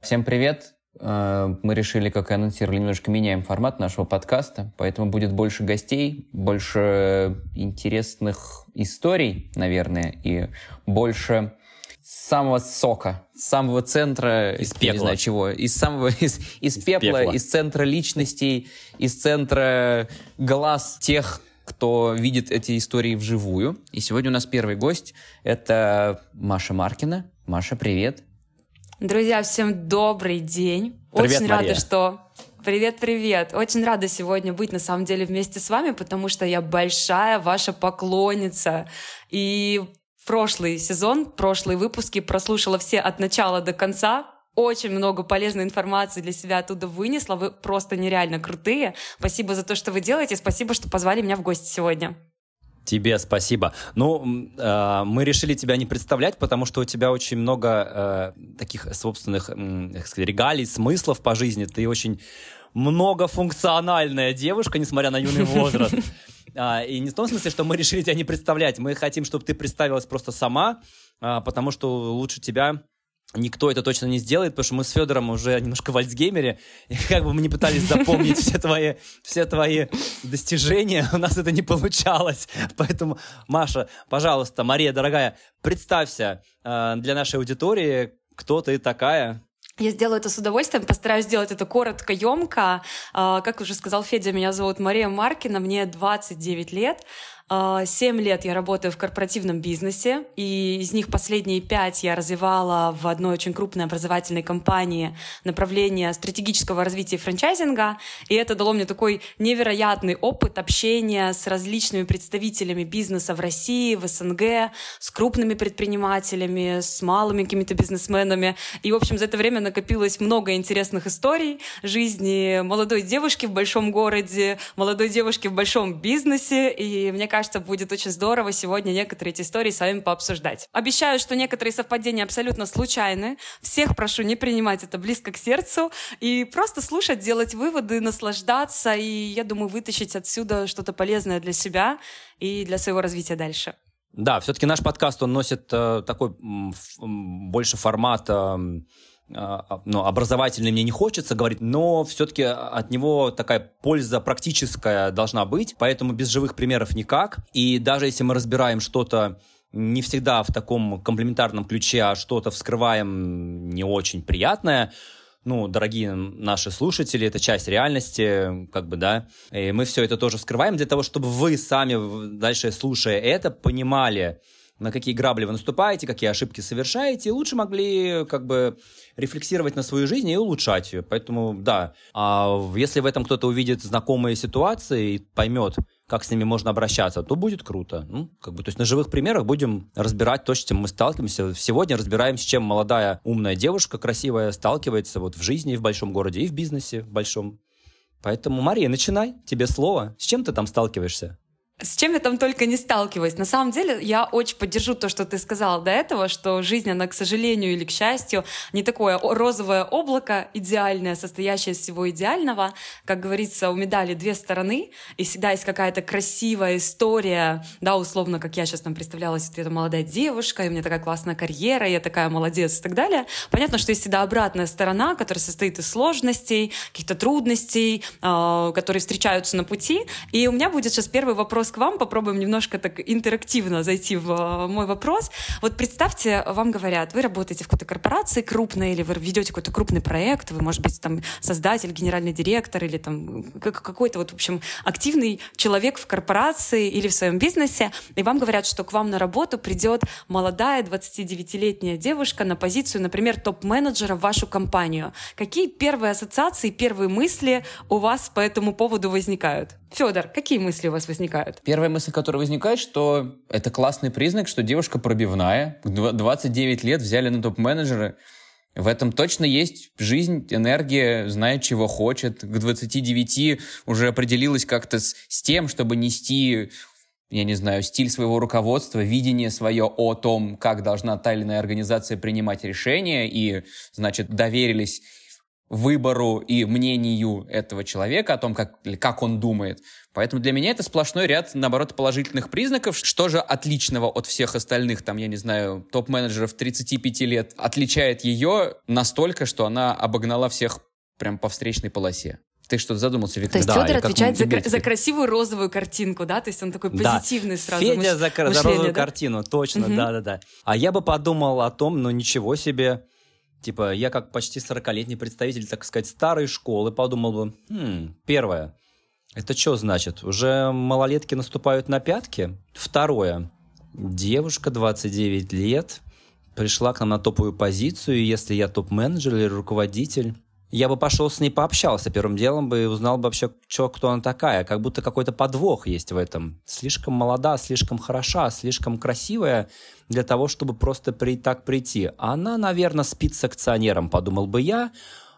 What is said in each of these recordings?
Всем привет! Э, мы решили, как и анонсировали, немножко меняем формат нашего подкаста, поэтому будет больше гостей, больше интересных историй, наверное, и больше самого сока, самого центра, из пепла. не знаю чего, из самого из, из, из пепла, пепла, из центра личностей, из центра глаз тех, кто видит эти истории вживую. И сегодня у нас первый гость — это Маша Маркина. Маша, привет. Друзья, всем добрый день. Привет, Очень Мария. рада, что Привет-привет! Очень рада сегодня быть на самом деле вместе с вами, потому что я большая ваша поклонница. И прошлый сезон, прошлые выпуски прослушала все от начала до конца. Очень много полезной информации для себя оттуда вынесла. Вы просто нереально крутые. Спасибо за то, что вы делаете. Спасибо, что позвали меня в гости сегодня. Тебе спасибо. Ну, э, мы решили тебя не представлять, потому что у тебя очень много э, таких собственных э, сказать, регалий, смыслов по жизни. Ты очень многофункциональная девушка, несмотря на юный возраст. А, и не в том смысле, что мы решили тебя не представлять. Мы хотим, чтобы ты представилась просто сама, а, потому что лучше тебя никто это точно не сделает, потому что мы с Федором уже немножко в альцгеймере, и как бы мы не пытались запомнить все твои, все твои достижения, у нас это не получалось. Поэтому, Маша, пожалуйста, Мария, дорогая, представься э, для нашей аудитории, кто ты такая, я сделаю это с удовольствием, постараюсь сделать это коротко, емко. А, как уже сказал Федя, меня зовут Мария Маркина, мне 29 лет. А, семь лет я работаю в корпоративном бизнесе, и из них последние пять я развивала в одной очень крупной образовательной компании направление стратегического развития франчайзинга, и это дало мне такой невероятный опыт общения с различными представителями бизнеса в России, в СНГ, с крупными предпринимателями, с малыми какими-то бизнесменами. И, в общем, за это время накопилось много интересных историй жизни молодой девушки в большом городе, молодой девушки в большом бизнесе, и мне кажется, будет очень здорово сегодня некоторые эти истории с вами пообсуждать. Обещаю, что некоторые совпадения абсолютно случайны. Всех прошу не принимать это близко к сердцу и просто слушать, делать выводы, наслаждаться и, я думаю, вытащить отсюда что-то полезное для себя и для своего развития дальше. Да, все-таки наш подкаст, он носит э, такой э, больше формат э, ну, образовательный мне не хочется говорить, но все-таки от него такая польза практическая должна быть, поэтому без живых примеров никак. И даже если мы разбираем что-то не всегда в таком комплементарном ключе, а что-то вскрываем не очень приятное, ну, дорогие наши слушатели, это часть реальности, как бы, да, и мы все это тоже вскрываем для того, чтобы вы сами, дальше слушая это, понимали, на какие грабли вы наступаете, какие ошибки совершаете, лучше могли как бы рефлексировать на свою жизнь и улучшать ее. Поэтому, да, а если в этом кто-то увидит знакомые ситуации и поймет, как с ними можно обращаться, то будет круто. Ну, как бы, то есть на живых примерах будем разбирать то, с чем мы сталкиваемся. Сегодня разбираем, с чем молодая умная девушка красивая сталкивается вот в жизни в большом городе и в бизнесе в большом. Поэтому, Мария, начинай, тебе слово. С чем ты там сталкиваешься? С чем я там только не сталкиваюсь. На самом деле, я очень поддержу то, что ты сказала до этого, что жизнь, она, к сожалению или к счастью, не такое розовое облако идеальное, состоящее из всего идеального. Как говорится, у медали две стороны, и всегда есть какая-то красивая история, да, условно, как я сейчас там представлялась, это молодая девушка, и у меня такая классная карьера, я такая молодец и так далее. Понятно, что есть всегда обратная сторона, которая состоит из сложностей, каких-то трудностей, э, которые встречаются на пути. И у меня будет сейчас первый вопрос вопрос к вам. Попробуем немножко так интерактивно зайти в э, мой вопрос. Вот представьте, вам говорят, вы работаете в какой-то корпорации крупной, или вы ведете какой-то крупный проект, вы, может быть, там создатель, генеральный директор, или там какой-то вот, в общем, активный человек в корпорации или в своем бизнесе, и вам говорят, что к вам на работу придет молодая 29-летняя девушка на позицию, например, топ-менеджера в вашу компанию. Какие первые ассоциации, первые мысли у вас по этому поводу возникают? Федор, какие мысли у вас возникают? Первая мысль, которая возникает, что это классный признак, что девушка пробивная. 29 лет взяли на топ-менеджера. В этом точно есть жизнь, энергия, знает, чего хочет. К 29 уже определилась как-то с, с тем, чтобы нести я не знаю, стиль своего руководства, видение свое о том, как должна та или иная организация принимать решения, и, значит, доверились выбору и мнению этого человека о том, как, как он думает. Поэтому для меня это сплошной ряд, наоборот, положительных признаков. Что же отличного от всех остальных, там, я не знаю, топ-менеджеров 35 лет, отличает ее настолько, что она обогнала всех прям по встречной полосе? Ты что, задумался, Виктор? То есть да, Федор отвечает за, за красивую розовую картинку, да? То есть он такой позитивный да. сразу Федя мыш... за, за розовую да? картину, точно, да-да-да. А я бы подумал о том, ну ничего себе, типа я как почти 40-летний представитель, так сказать, старой школы подумал бы, хм, первое, это что значит? Уже малолетки наступают на пятки? Второе, девушка 29 лет, пришла к нам на топовую позицию, и если я топ-менеджер или руководитель, я бы пошел с ней пообщался первым делом бы и узнал бы вообще, чё, кто она такая. Как будто какой-то подвох есть в этом. Слишком молода, слишком хороша, слишком красивая для того, чтобы просто при, так прийти. Она, наверное, спит с акционером, подумал бы я.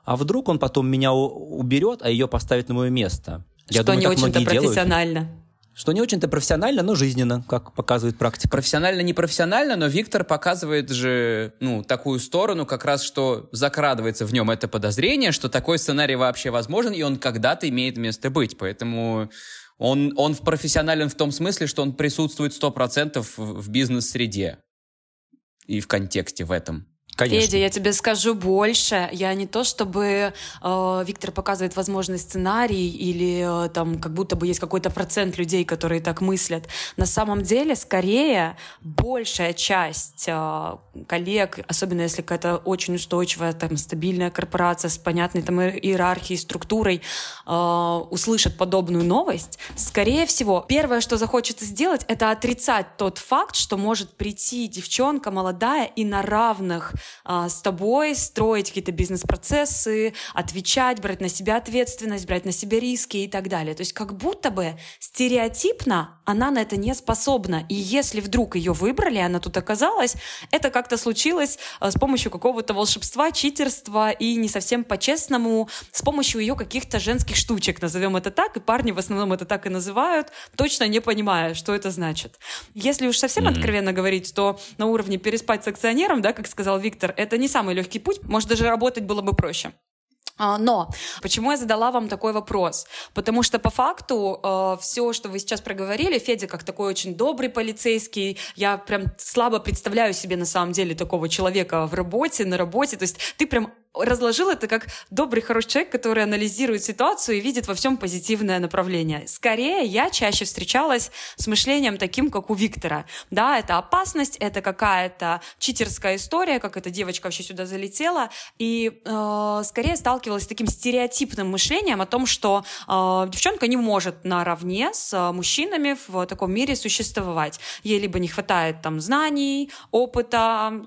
А вдруг он потом меня уберет, а ее поставит на мое место. Я Что думаю, не очень-то профессионально. Делают. Что не очень-то профессионально, но жизненно, как показывает практика. Профессионально, не профессионально, но Виктор показывает же, ну, такую сторону, как раз, что закрадывается в нем это подозрение, что такой сценарий вообще возможен, и он когда-то имеет место быть. Поэтому он, он профессионален в том смысле, что он присутствует 100% в, в бизнес-среде и в контексте в этом. Конечно. Федя, я тебе скажу больше. Я не то, чтобы э, Виктор показывает возможный сценарий или э, там как будто бы есть какой-то процент людей, которые так мыслят. На самом деле, скорее, большая часть э, коллег, особенно если какая-то очень устойчивая, там, стабильная корпорация с понятной там иерархией, структурой, э, услышат подобную новость, скорее всего, первое, что захочется сделать, это отрицать тот факт, что может прийти девчонка молодая и на равных а, с тобой строить какие-то бизнес-процессы, отвечать, брать на себя ответственность, брать на себя риски и так далее. То есть как будто бы стереотипно она на это не способна. И если вдруг ее выбрали, она тут оказалась, это как-то случилось а, с помощью какого-то волшебства, читерства и не совсем по-честному, с помощью ее каких-то женских штучек, назовем это так, и парни в основном это так и называют, точно не понимая, что это значит. Если уж совсем mm-hmm. откровенно говорить, то на уровне переспать с акционером, да, как сказал Виктор, Виктор, это не самый легкий путь, может даже работать было бы проще. А, но почему я задала вам такой вопрос? Потому что по факту э, все, что вы сейчас проговорили, Федя как такой очень добрый полицейский, я прям слабо представляю себе на самом деле такого человека в работе, на работе. То есть ты прям разложил это как добрый, хороший человек, который анализирует ситуацию и видит во всем позитивное направление. Скорее, я чаще встречалась с мышлением таким, как у Виктора. Да, это опасность, это какая-то читерская история, как эта девочка вообще сюда залетела, и э, скорее сталкивалась с таким стереотипным мышлением о том, что э, девчонка не может наравне с э, мужчинами в таком мире существовать. Ей либо не хватает там знаний, опыта,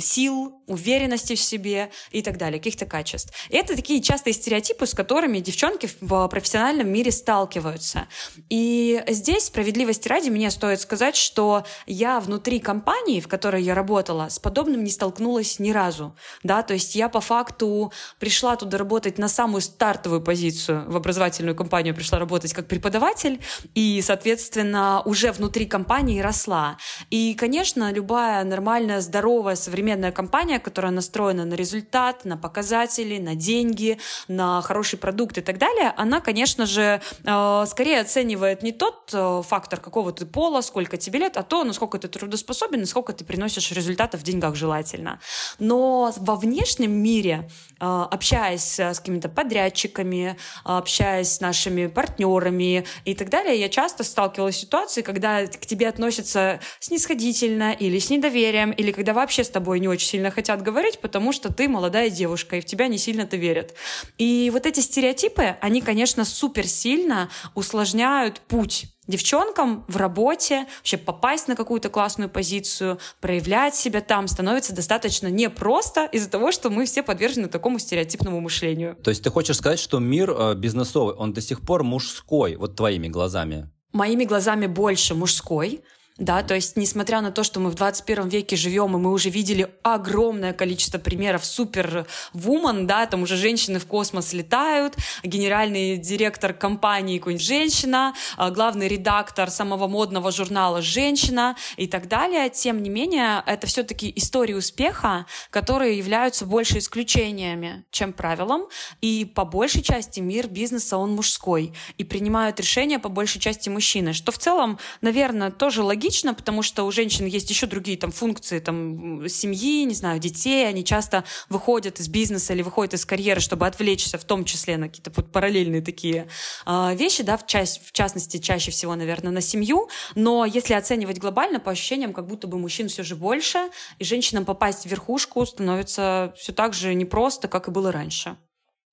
сил, уверенности в себе и так далее далее, каких-то качеств. И это такие частые стереотипы, с которыми девчонки в профессиональном мире сталкиваются. И здесь, справедливости ради, мне стоит сказать, что я внутри компании, в которой я работала, с подобным не столкнулась ни разу. Да? То есть я по факту пришла туда работать на самую стартовую позицию в образовательную компанию, пришла работать как преподаватель, и, соответственно, уже внутри компании росла. И, конечно, любая нормальная, здоровая, современная компания, которая настроена на результат, на показатели, на деньги, на хороший продукт и так далее, она, конечно же, э, скорее оценивает не тот э, фактор, какого ты пола, сколько тебе лет, а то, насколько ты трудоспособен, насколько ты приносишь результатов в деньгах желательно. Но во внешнем мире, э, общаясь с какими-то подрядчиками, общаясь с нашими партнерами и так далее, я часто сталкивалась с ситуацией, когда к тебе относятся снисходительно или с недоверием, или когда вообще с тобой не очень сильно хотят говорить, потому что ты молодая девушка и в тебя не сильно-то верят. И вот эти стереотипы, они, конечно, супер сильно усложняют путь девчонкам в работе, вообще попасть на какую-то классную позицию, проявлять себя там становится достаточно непросто из-за того, что мы все подвержены такому стереотипному мышлению. То есть ты хочешь сказать, что мир э, бизнесовый, он до сих пор мужской, вот твоими глазами? Моими глазами больше мужской, да, то есть несмотря на то, что мы в 21 веке живем, и мы уже видели огромное количество примеров супер-вумен, да, там уже женщины в космос летают, генеральный директор компании какой-нибудь женщина, а, главный редактор самого модного журнала женщина и так далее, тем не менее, это все-таки истории успеха, которые являются больше исключениями, чем правилом, и по большей части мир бизнеса, он мужской, и принимают решения по большей части мужчины, что в целом, наверное, тоже логично, логично, потому что у женщин есть еще другие там функции там семьи, не знаю, детей, они часто выходят из бизнеса или выходят из карьеры, чтобы отвлечься, в том числе на какие-то вот параллельные такие э, вещи, да, в, часть, в частности, чаще всего, наверное, на семью, но если оценивать глобально, по ощущениям, как будто бы мужчин все же больше, и женщинам попасть в верхушку становится все так же непросто, как и было раньше.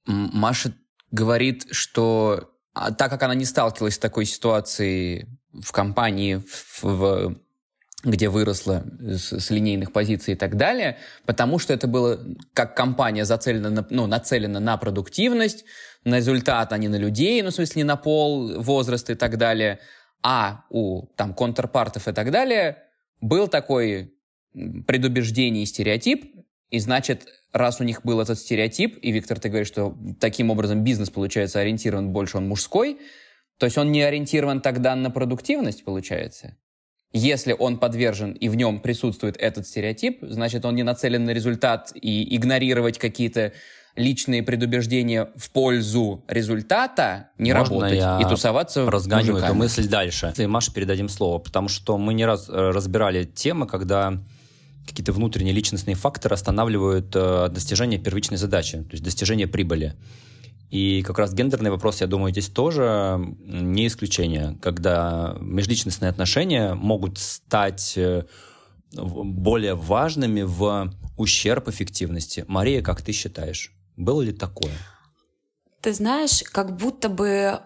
Маша говорит, что а, так как она не сталкивалась с такой ситуацией в компании, в, в, где выросла с, с линейных позиций и так далее, потому что это было как компания зацелена на, ну, нацелена на продуктивность, на результат, а не на людей, ну, в смысле, не на пол, возраст и так далее, а у там контрпартов и так далее был такой предубеждение и стереотип, и значит, раз у них был этот стереотип, и, Виктор, ты говоришь, что таким образом бизнес, получается, ориентирован больше, он мужской, то есть он не ориентирован тогда на продуктивность, получается? Если он подвержен и в нем присутствует этот стереотип, значит, он не нацелен на результат и игнорировать какие-то личные предубеждения в пользу результата, не Можно работать я и тусоваться разгоню эту мысль дальше. Если Маше передадим слово, потому что мы не раз э, разбирали темы, когда какие-то внутренние личностные факторы останавливают э, достижение первичной задачи, то есть достижение прибыли. И как раз гендерный вопрос, я думаю, здесь тоже не исключение, когда межличностные отношения могут стать э, более важными в ущерб эффективности. Мария, как ты считаешь, было ли такое? Ты знаешь, как будто бы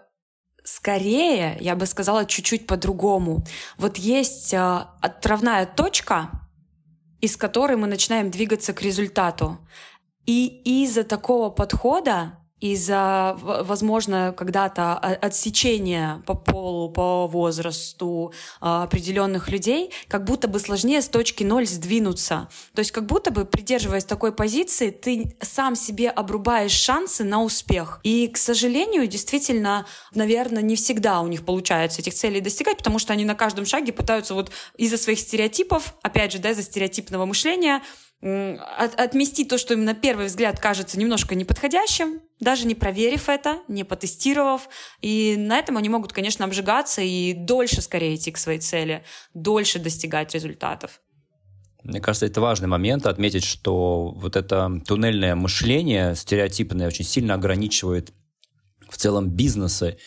скорее, я бы сказала, чуть-чуть по-другому. Вот есть э, отправная точка, из которой мы начинаем двигаться к результату. И из-за такого подхода из-за, возможно, когда-то отсечения по полу, по возрасту а, определенных людей, как будто бы сложнее с точки ноль сдвинуться. То есть как будто бы, придерживаясь такой позиции, ты сам себе обрубаешь шансы на успех. И, к сожалению, действительно, наверное, не всегда у них получается этих целей достигать, потому что они на каждом шаге пытаются вот из-за своих стереотипов, опять же, да, из-за стереотипного мышления, от, отмести то, что им на первый взгляд кажется немножко неподходящим, даже не проверив это, не потестировав. И на этом они могут, конечно, обжигаться и дольше скорее идти к своей цели, дольше достигать результатов. Мне кажется, это важный момент отметить, что вот это туннельное мышление стереотипное очень сильно ограничивает в целом бизнесы.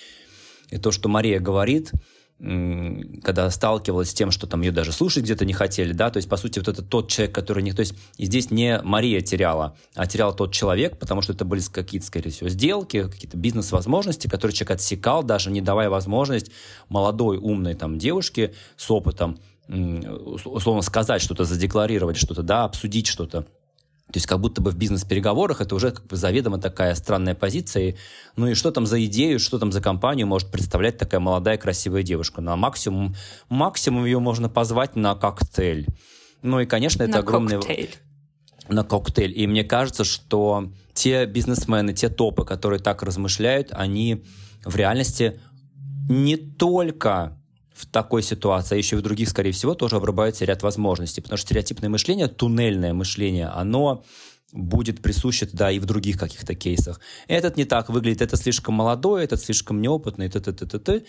И то, что Мария говорит – когда сталкивалась с тем, что там ее даже слушать где-то не хотели, да, то есть, по сути, вот это тот человек, который не... То есть, и здесь не Мария теряла, а терял тот человек, потому что это были какие-то, скорее всего, сделки, какие-то бизнес-возможности, которые человек отсекал, даже не давая возможность молодой, умной там девушке с опытом условно сказать что-то, задекларировать что-то, да, обсудить что-то. То есть как будто бы в бизнес-переговорах это уже как бы заведомо такая странная позиция. И, ну и что там за идею, что там за компанию может представлять такая молодая красивая девушка? На максимум, максимум ее можно позвать на коктейль. Ну и, конечно, это на огромный... Коктейль. На коктейль. И мне кажется, что те бизнесмены, те топы, которые так размышляют, они в реальности не только в такой ситуации, а еще и в других, скорее всего, тоже обрубается ряд возможностей. Потому что стереотипное мышление, туннельное мышление, оно будет присуще да и в других каких-то кейсах. Этот не так выглядит, это слишком молодой, этот слишком неопытный, т т т т т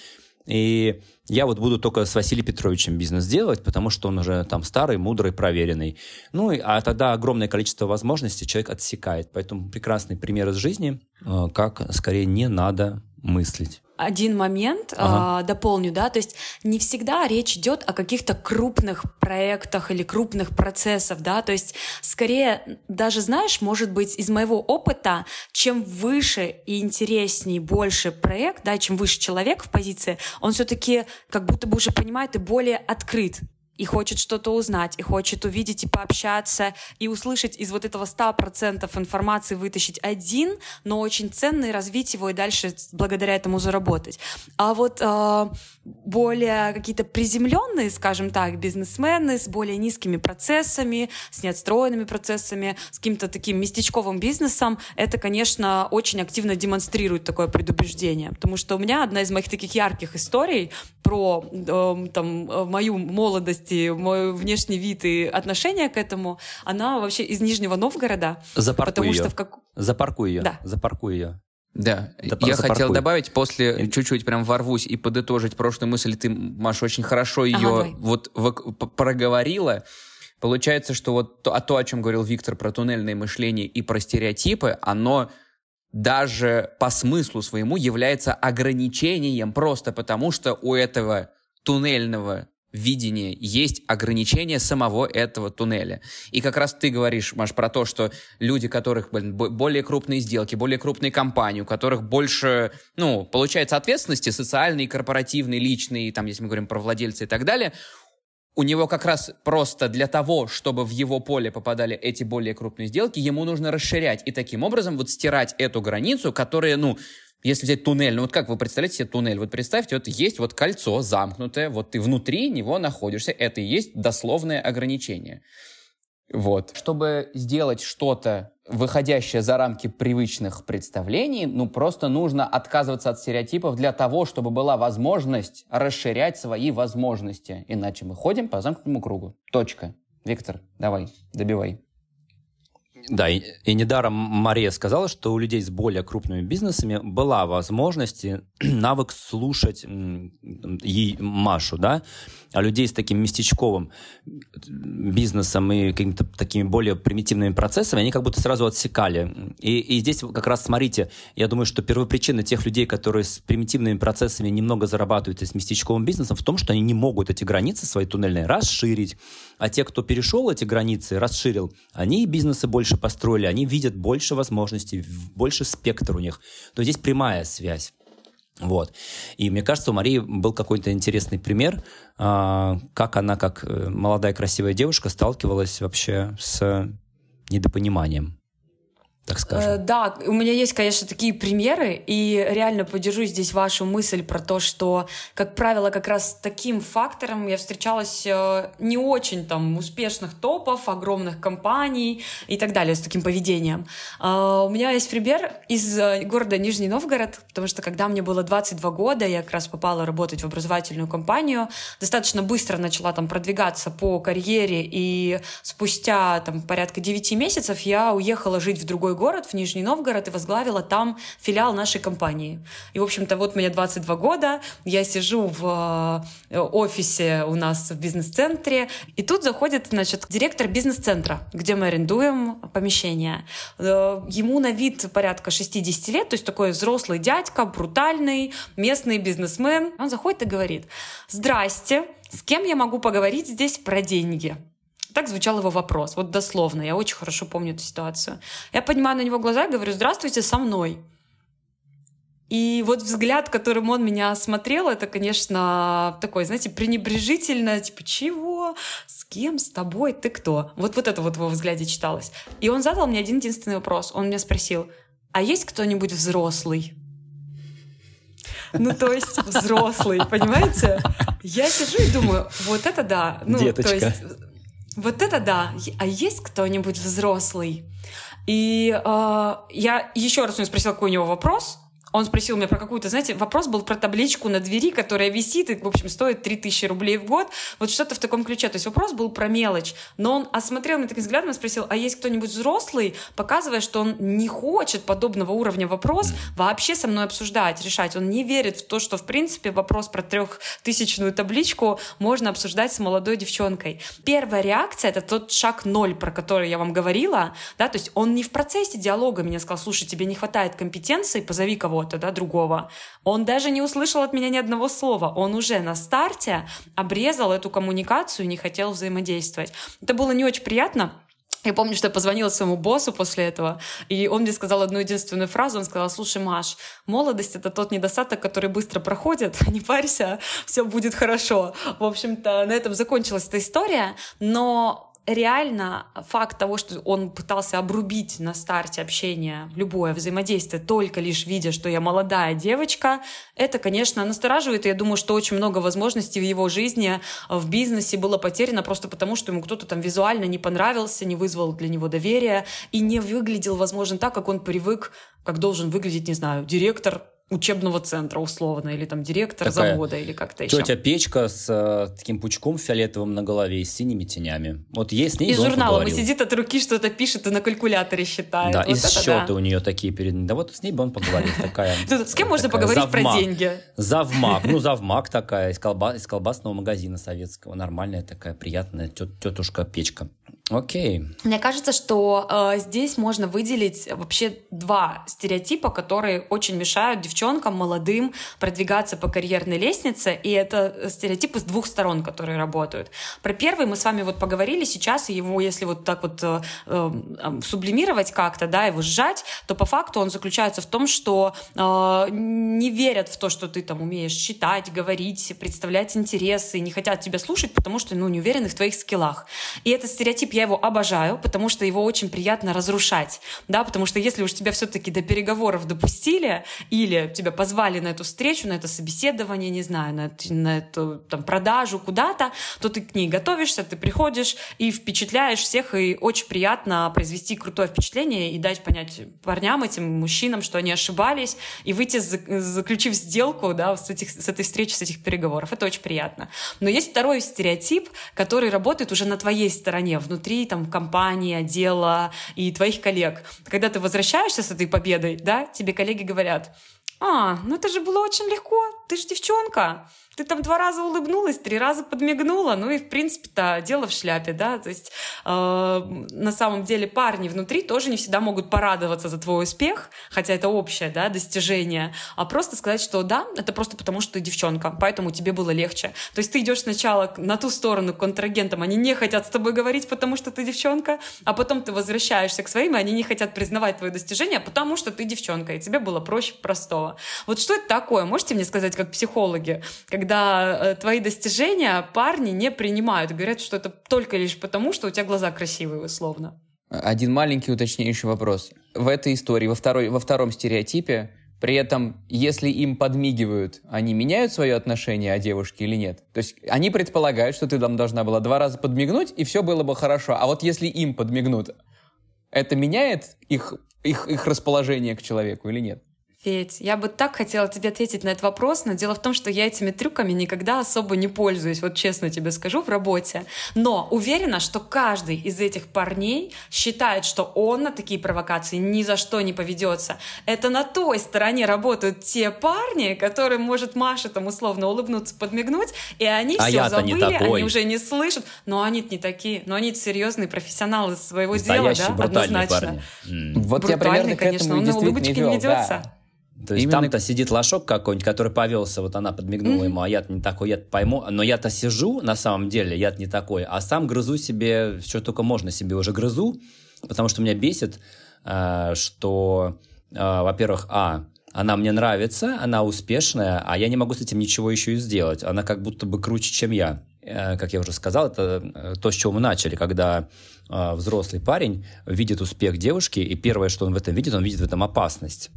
И я вот буду только с Василием Петровичем бизнес делать, потому что он уже там старый, мудрый, проверенный. Ну, а тогда огромное количество возможностей человек отсекает. Поэтому прекрасный пример из жизни, э, как скорее не надо мыслить один момент ага. э, дополню, да, то есть не всегда речь идет о каких-то крупных проектах или крупных процессах, да, то есть скорее даже знаешь, может быть из моего опыта, чем выше и интереснее, больше проект, да, чем выше человек в позиции, он все-таки как будто бы уже понимает и более открыт и хочет что-то узнать, и хочет увидеть и пообщаться, и услышать из вот этого 100% информации вытащить один, но очень ценный, развить его и дальше благодаря этому заработать. А вот э, более какие-то приземленные, скажем так, бизнесмены с более низкими процессами, с неотстроенными процессами, с каким-то таким местечковым бизнесом, это, конечно, очень активно демонстрирует такое предубеждение. Потому что у меня одна из моих таких ярких историй про э, там, мою молодость и мой внешний вид и отношение к этому, она вообще из Нижнего Новгорода. Запаркуй потому ее. Что в как... Запаркуй ее. Да. Запаркуй ее. Да, Да, я запаркуй. хотел добавить, после чуть-чуть прям ворвусь и подытожить прошлую мысль, ты, Маша, очень хорошо ее давай. вот п- проговорила. Получается, что вот то, а то, о чем говорил Виктор про туннельное мышление и про стереотипы, оно даже по смыслу своему является ограничением просто потому, что у этого туннельного видения есть ограничение самого этого туннеля. И как раз ты говоришь, Маш, про то, что люди, которых блин, бо- более крупные сделки, более крупные компании, у которых больше, ну, получается ответственности социальной, корпоративной, личной, там, если мы говорим про владельца и так далее, у него как раз просто для того, чтобы в его поле попадали эти более крупные сделки, ему нужно расширять и таким образом вот стирать эту границу, которая, ну, если взять туннель, ну вот как вы представляете себе туннель? Вот представьте, вот есть вот кольцо замкнутое, вот ты внутри него находишься, это и есть дословное ограничение. Вот. Чтобы сделать что-то, выходящее за рамки привычных представлений, ну просто нужно отказываться от стереотипов для того, чтобы была возможность расширять свои возможности. Иначе мы ходим по замкнутому кругу. Точка. Виктор, давай, добивай. Да, и, и недаром Мария сказала, что у людей с более крупными бизнесами была возможность, навык слушать ей, Машу, да, а людей с таким местечковым бизнесом и какими-то такими более примитивными процессами, они как будто сразу отсекали. И, и здесь как раз, смотрите, я думаю, что первопричина тех людей, которые с примитивными процессами немного зарабатывают и с местечковым бизнесом, в том, что они не могут эти границы свои туннельные расширить. А те, кто перешел эти границы, расширил, они и бизнесы больше построили, они видят больше возможностей, больше спектр у них. То здесь прямая связь. Вот. И мне кажется, у Марии был какой-то интересный пример, а, как она, как э, молодая красивая девушка, сталкивалась вообще с недопониманием, так Э, скажем. Да, у меня есть, конечно, такие примеры, и реально поддержу здесь вашу мысль про то, что, как правило, как раз с таким фактором я встречалась э, не очень там успешных топов, огромных компаний и так далее с таким поведением. А, У меня есть пример из э, города Нижний Новгород, потому что когда мне было 22 года, я как раз попала работать в образовательную компанию, достаточно быстро начала там продвигаться по карьере, и спустя там порядка 9 месяцев я уехала жить в другой город, в Нижний Новгород, и возглавила там филиал нашей компании. И, в общем-то, вот мне 22 года, я сижу в э, офисе у нас в бизнес-центре, и тут заходит, значит, директор бизнес-центра, где мы арендуем помещение. Э, Ему на вид порядка 60 лет, то есть такой взрослый дядька, брутальный, местный бизнесмен. Он заходит и говорит, «Здрасте, с кем я могу поговорить здесь про деньги?» Так звучал его вопрос, вот дословно, я очень хорошо помню эту ситуацию. Я поднимаю на него глаза и говорю, здравствуйте, со мной. И вот взгляд, которым он меня осмотрел, это, конечно, такой, знаете, пренебрежительно, типа, чего? С кем? С тобой? Ты кто? Вот, вот это вот в его взгляде читалось. И он задал мне один единственный вопрос. Он меня спросил, а есть кто-нибудь взрослый? Ну, то есть взрослый, понимаете? Я сижу и думаю, вот это да. Ну, Деточка. то есть, вот это да. А есть кто-нибудь взрослый? И э, я еще раз у него спросила, какой у него вопрос. Он спросил меня про какую-то, знаете, вопрос был про табличку на двери, которая висит и, в общем, стоит 3000 рублей в год. Вот что-то в таком ключе. То есть вопрос был про мелочь. Но он осмотрел меня таким взглядом и спросил, а есть кто-нибудь взрослый, показывая, что он не хочет подобного уровня вопрос вообще со мной обсуждать, решать. Он не верит в то, что, в принципе, вопрос про трехтысячную табличку можно обсуждать с молодой девчонкой. Первая реакция — это тот шаг ноль, про который я вам говорила, да, то есть он не в процессе диалога меня сказал, слушай, тебе не хватает компетенции, позови кого-то, да, другого. Он даже не услышал от меня ни одного слова. Он уже на старте обрезал эту коммуникацию и не хотел взаимодействовать. Это было не очень приятно, я помню, что я позвонила своему боссу после этого, и он мне сказал одну единственную фразу. Он сказал, слушай, Маш, молодость — это тот недостаток, который быстро проходит, не парься, все будет хорошо. В общем-то, на этом закончилась эта история, но реально факт того, что он пытался обрубить на старте общения любое взаимодействие, только лишь видя, что я молодая девочка, это, конечно, настораживает. И я думаю, что очень много возможностей в его жизни, в бизнесе было потеряно просто потому, что ему кто-то там визуально не понравился, не вызвал для него доверия и не выглядел, возможно, так, как он привык, как должен выглядеть, не знаю, директор учебного центра условно, или там директор Такая завода, или как-то еще. Тетя Печка с э, таким пучком фиолетовым на голове и с синими тенями. Вот есть с ней Из журнала он сидит от руки, что-то пишет и на калькуляторе считает. Да, вот и счеты да. у нее такие перед. Да вот с ней бы он поговорил. Такая, с кем можно поговорить про деньги? Завмак. Ну, завмак такая, из, из колбасного магазина советского. Нормальная такая, приятная тетушка Окей. Мне кажется, что э, здесь можно выделить вообще два стереотипа, которые очень мешают девчонкам молодым продвигаться по карьерной лестнице, и это стереотипы с двух сторон, которые работают. Про первый мы с вами вот поговорили сейчас, и его, если вот так вот э, э, сублимировать как-то, да, его сжать, то по факту он заключается в том, что э, не верят в то, что ты там умеешь читать, говорить, представлять интересы, не хотят тебя слушать, потому что, ну, не уверены в твоих скиллах. И этот стереотип я его обожаю, потому что его очень приятно разрушать, да, потому что если уж тебя все-таки до переговоров допустили или тебя позвали на эту встречу, на это собеседование, не знаю, на, на эту там, продажу куда-то, то ты к ней готовишься, ты приходишь и впечатляешь всех, и очень приятно произвести крутое впечатление и дать понять парням, этим мужчинам, что они ошибались, и выйти, заключив сделку, да, с, этих, с этой встречи, с этих переговоров. Это очень приятно. Но есть второй стереотип, который работает уже на твоей стороне, внутри внутри там компании, отдела и твоих коллег. Когда ты возвращаешься с этой победой, да, тебе коллеги говорят, а, ну это же было очень легко, ты же девчонка, ты там два раза улыбнулась, три раза подмигнула, ну и, в принципе-то, дело в шляпе, да, то есть э, на самом деле парни внутри тоже не всегда могут порадоваться за твой успех, хотя это общее, да, достижение, а просто сказать, что да, это просто потому, что ты девчонка, поэтому тебе было легче. То есть ты идешь сначала на ту сторону к контрагентам, они не хотят с тобой говорить, потому что ты девчонка, а потом ты возвращаешься к своим, и они не хотят признавать твои достижения, потому что ты девчонка, и тебе было проще простого. Вот что это такое? Можете мне сказать, как психологи, когда э, твои достижения парни не принимают, говорят, что это только лишь потому, что у тебя глаза красивые, условно. Один маленький уточняющий вопрос. В этой истории, во, второй, во втором стереотипе, при этом, если им подмигивают, они меняют свое отношение о девушке или нет? То есть они предполагают, что ты там должна была два раза подмигнуть, и все было бы хорошо. А вот если им подмигнут, это меняет их, их, их расположение к человеку или нет? Петь, я бы так хотела тебе ответить на этот вопрос, но дело в том, что я этими трюками никогда особо не пользуюсь, вот честно тебе скажу, в работе. Но уверена, что каждый из этих парней считает, что он на такие провокации ни за что не поведется. Это на той стороне работают те парни, которые, может, Маша там условно улыбнуться, подмигнуть, и они а все забыли, они уже не слышат. Но они не такие, но они серьезные профессионалы своего дела, да, однозначно. Парни. Вот Брутальный, я примерно конечно, он на улыбочки не ведется. Да. То есть Именно... там-то сидит лошок какой-нибудь, который повелся, вот она подмигнула mm-hmm. ему, а я-то не такой, я пойму. Но я-то сижу, на самом деле, я-то не такой, а сам грызу себе, что только можно себе уже грызу, потому что меня бесит, э, что, э, во-первых, а, она мне нравится, она успешная, а я не могу с этим ничего еще и сделать. Она как будто бы круче, чем я. Э, как я уже сказал, это то, с чего мы начали, когда взрослый парень видит успех девушки, и первое, что он в этом видит, он видит в этом опасность.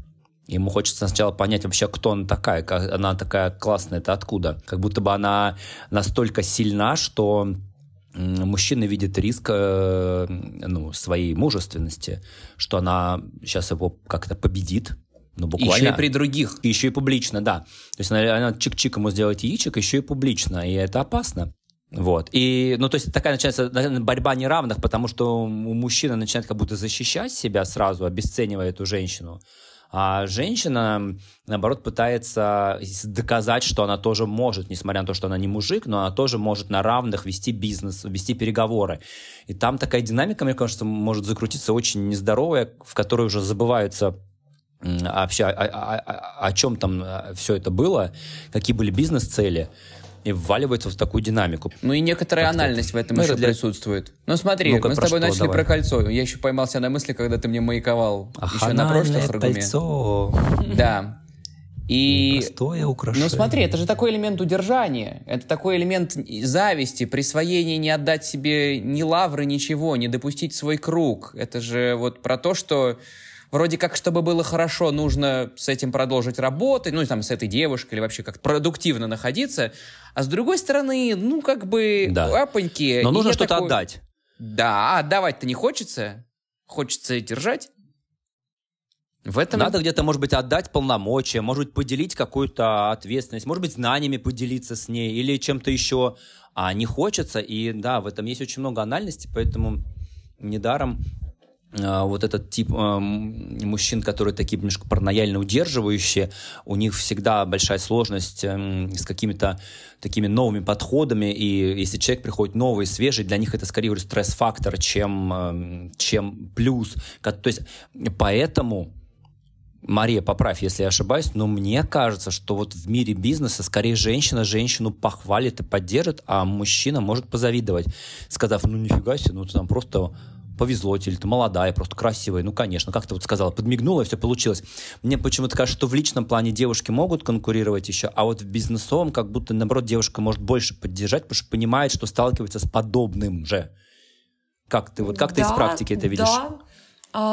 Ему хочется сначала понять вообще, кто она такая, как она такая классная, это откуда. Как будто бы она настолько сильна, что мужчина видит риск э, ну, своей мужественности, что она сейчас его как-то победит, ну, буквально. Еще и при других. Еще и публично, да. То есть она, она чик-чик ему сделать яичек, еще и публично, и это опасно. Вот. И, ну, то есть такая начинается борьба неравных, потому что у мужчины начинает как будто защищать себя сразу, обесценивая эту женщину. А женщина, наоборот, пытается доказать, что она тоже может, несмотря на то, что она не мужик, но она тоже может на равных вести бизнес, вести переговоры. И там такая динамика, мне кажется, может закрутиться очень нездоровая, в которой уже забываются вообще о, о, о, о чем там э, все это было, какие были бизнес-цели. И вваливаются в такую динамику. Ну и некоторая как анальность в этом ну, еще для... присутствует. Ну смотри, ну мы с тобой что? начали Давай. про кольцо. Я еще поймался на мысли, когда ты мне маяковал Ах, еще на прошлых кольцо. Да. И, Простое украшение. Ну смотри, это же такой элемент удержания, это такой элемент зависти, присвоения, не отдать себе ни лавры, ничего, не допустить свой круг. Это же вот про то, что вроде как, чтобы было хорошо, нужно с этим продолжить работать, ну, там, с этой девушкой или вообще как продуктивно находиться, а с другой стороны, ну, как бы, да. апоньки. Но нужно что-то такой... отдать. Да, отдавать-то не хочется, хочется держать. В этом... Надо где-то, может быть, отдать полномочия, может быть, поделить какую-то ответственность, может быть, знаниями поделиться с ней или чем-то еще. А не хочется, и да, в этом есть очень много анальности, поэтому недаром а, вот этот тип э, мужчин, которые такие немножко паранояльно удерживающие, у них всегда большая сложность э, с какими-то такими новыми подходами, и если человек приходит новый, свежий, для них это скорее стресс-фактор, чем, э, чем плюс. То есть поэтому Мария, поправь, если я ошибаюсь, но мне кажется, что вот в мире бизнеса скорее женщина женщину похвалит и поддержит, а мужчина может позавидовать, сказав, ну нифига себе, ну ты там просто повезло тебе, или ты молодая, просто красивая, ну, конечно, как ты вот сказала, подмигнула, и все получилось. Мне почему-то кажется, что в личном плане девушки могут конкурировать еще, а вот в бизнесовом как будто, наоборот, девушка может больше поддержать, потому что понимает, что сталкивается с подобным же. Как ты, вот как да, ты из практики это видишь? Да,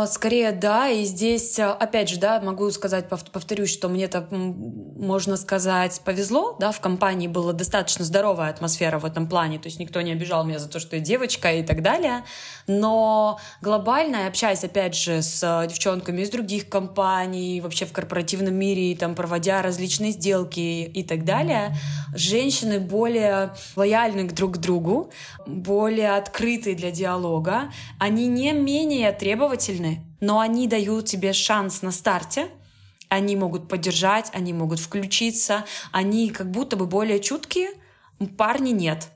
скорее, да, и здесь, а, опять же, да, могу сказать, повторюсь, что мне это, можно сказать, повезло, да, в компании была достаточно здоровая атмосфера в этом плане, то есть никто не обижал меня за то, что я девочка и так далее, но глобально, общаясь, опять же, с а, девчонками из других компаний, вообще в корпоративном мире, там, проводя различные сделки и так далее, женщины более лояльны друг к другу, более открыты для диалога, они не менее требовательны требовательны, но они дают тебе шанс на старте, они могут поддержать, они могут включиться, они как будто бы более чуткие, парни нет.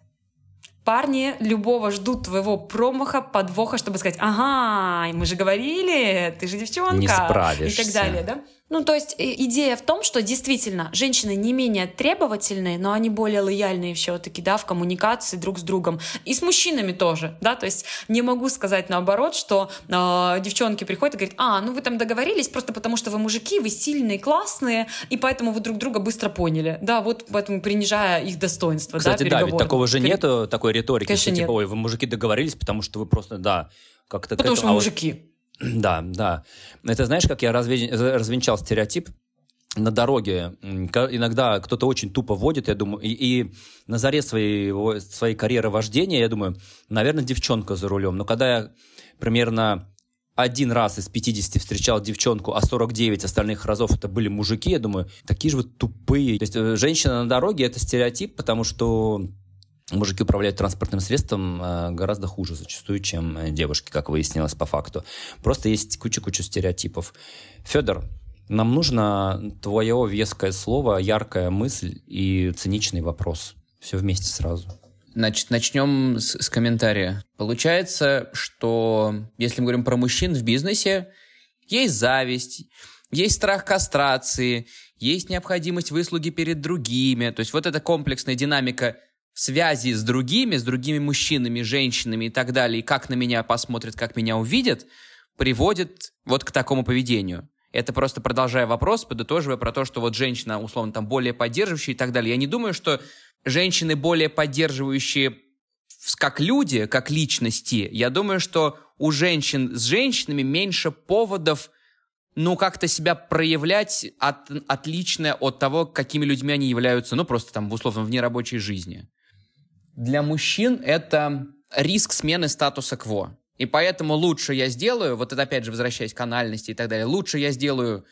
Парни любого ждут твоего промаха, подвоха, чтобы сказать, ага, мы же говорили, ты же девчонка. Не справишься. И так далее, да? Ну, то есть идея в том, что действительно женщины не менее требовательные, но они более лояльные все-таки, да, в коммуникации друг с другом. И с мужчинами тоже, да, то есть не могу сказать наоборот, что э, девчонки приходят и говорят, а, ну вы там договорились просто потому, что вы мужики, вы сильные, классные, и поэтому вы друг друга быстро поняли, да, вот поэтому принижая их достоинство, Кстати, да, да, ведь такого же нету, такой риторики, Конечно, что, нет. типа, ой, вы мужики договорились, потому что вы просто, да, как-то... Потому что мы а мужики. Вот да, да. Это знаешь, как я развенчал стереотип? на дороге иногда кто-то очень тупо водит, я думаю, и, и на заре своей, своей карьеры вождения, я думаю, наверное, девчонка за рулем. Но когда я примерно один раз из 50 встречал девчонку, а 49 остальных разов это были мужики, я думаю, такие же вот тупые. То есть э, женщина на дороге — это стереотип, потому что мужики управляют транспортным средством э, гораздо хуже зачастую, чем э, девушки, как выяснилось по факту. Просто есть куча-куча стереотипов. Федор, нам нужно твое веское слово, яркая мысль и циничный вопрос. Все вместе сразу. Значит, начнем с, с комментария. Получается, что если мы говорим про мужчин в бизнесе, есть зависть, есть страх кастрации, есть необходимость выслуги перед другими. То есть вот эта комплексная динамика связи с другими, с другими мужчинами, женщинами и так далее, и как на меня посмотрят, как меня увидят, приводит вот к такому поведению. Это просто продолжая вопрос, подытоживая про то, что вот женщина, условно, там более поддерживающая и так далее. Я не думаю, что женщины более поддерживающие как люди, как личности, я думаю, что у женщин с женщинами меньше поводов ну, как-то себя проявлять от, отлично от того, какими людьми они являются, ну, просто там, условно, в нерабочей жизни для мужчин это риск смены статуса кво. И поэтому лучше я сделаю, вот это опять же возвращаясь к анальности и так далее, лучше я сделаю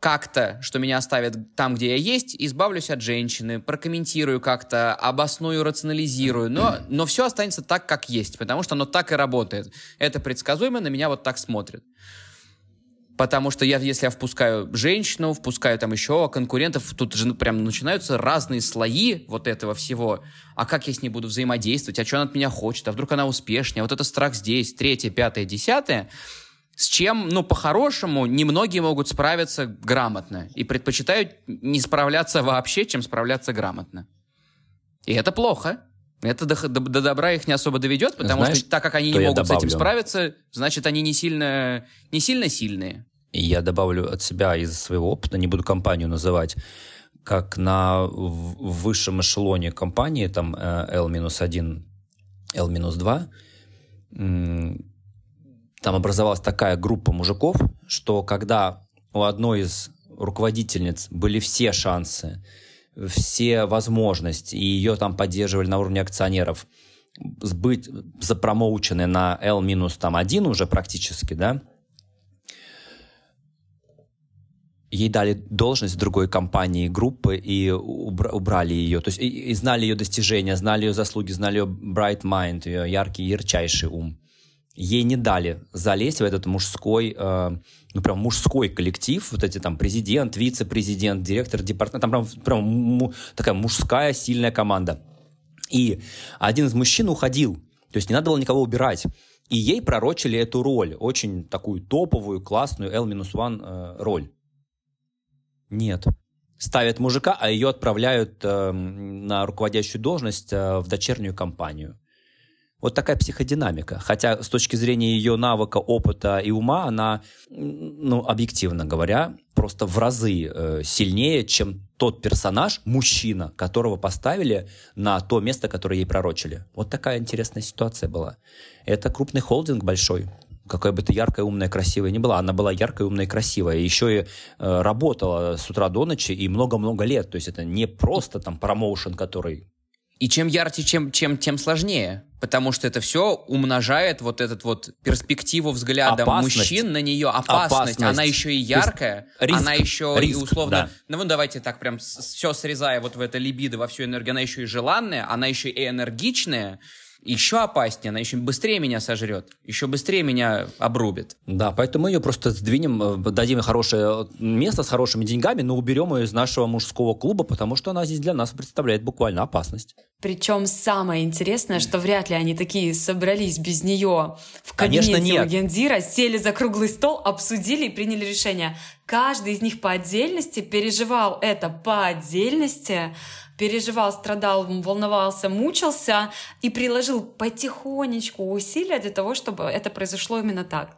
как-то, что меня оставят там, где я есть, избавлюсь от женщины, прокомментирую как-то, обосную, рационализирую, но, но все останется так, как есть, потому что оно так и работает. Это предсказуемо, на меня вот так смотрят. Потому что я, если я впускаю женщину, впускаю там еще конкурентов, тут же прям начинаются разные слои вот этого всего. А как я с ней буду взаимодействовать? А что она от меня хочет? А вдруг она успешнее? А вот это страх здесь, третье, пятое, десятое. С чем, ну, по-хорошему, немногие могут справиться грамотно. И предпочитают не справляться вообще, чем справляться грамотно. И это плохо. Это до, до, до добра их не особо доведет, потому Знаешь, что так как они не могут с этим справиться, значит, они не сильно, не сильно сильные. Я добавлю от себя из своего опыта, не буду компанию называть, как на высшем эшелоне компании, там L-1, э, L-2, там образовалась такая группа мужиков, что когда у одной из руководительниц были все шансы, все возможности, и ее там поддерживали на уровне акционеров, быть запромоучены на L-1 уже практически, да, ей дали должность другой компании группы и убрали ее. То есть и, и знали ее достижения, знали ее заслуги, знали ее bright mind, ее яркий, ярчайший ум. Ей не дали залезть в этот мужской, э, ну прям мужской коллектив, вот эти там президент, вице-президент, директор департамента, там прям, прям му, такая мужская сильная команда. И один из мужчин уходил, то есть не надо было никого убирать. И ей пророчили эту роль, очень такую топовую, классную L-1 э, роль. Нет. Ставят мужика, а ее отправляют э, на руководящую должность э, в дочернюю компанию. Вот такая психодинамика. Хотя с точки зрения ее навыка, опыта и ума, она, ну, объективно говоря, просто в разы э, сильнее, чем тот персонаж, мужчина, которого поставили на то место, которое ей пророчили. Вот такая интересная ситуация была. Это крупный холдинг большой какая бы ты яркая, умная, красивая не была, она была яркая, умная и красивая. Еще и э, работала с утра до ночи и много-много лет. То есть это не просто там промоушен, который... И чем ярче, чем, чем, тем сложнее. Потому что это все умножает вот этот вот перспективу взгляда опасность. мужчин на нее. Опасность. опасность. Она еще и яркая. Риск. Она еще риск, и условно... Да. Ну, давайте так прям все срезая вот в это либидо, во всю энергию. Она еще и желанная, она еще и энергичная еще опаснее, она еще быстрее меня сожрет, еще быстрее меня обрубит. Да, поэтому мы ее просто сдвинем, э, дадим ей хорошее место с хорошими деньгами, но уберем ее из нашего мужского клуба, потому что она здесь для нас представляет буквально опасность. Причем самое интересное, что вряд ли они такие собрались без нее в кабинете Конечно, нет. у Гендира, сели за круглый стол, обсудили и приняли решение. Каждый из них по отдельности переживал это по отдельности, переживал, страдал, волновался, мучился и приложил потихонечку усилия для того, чтобы это произошло именно так.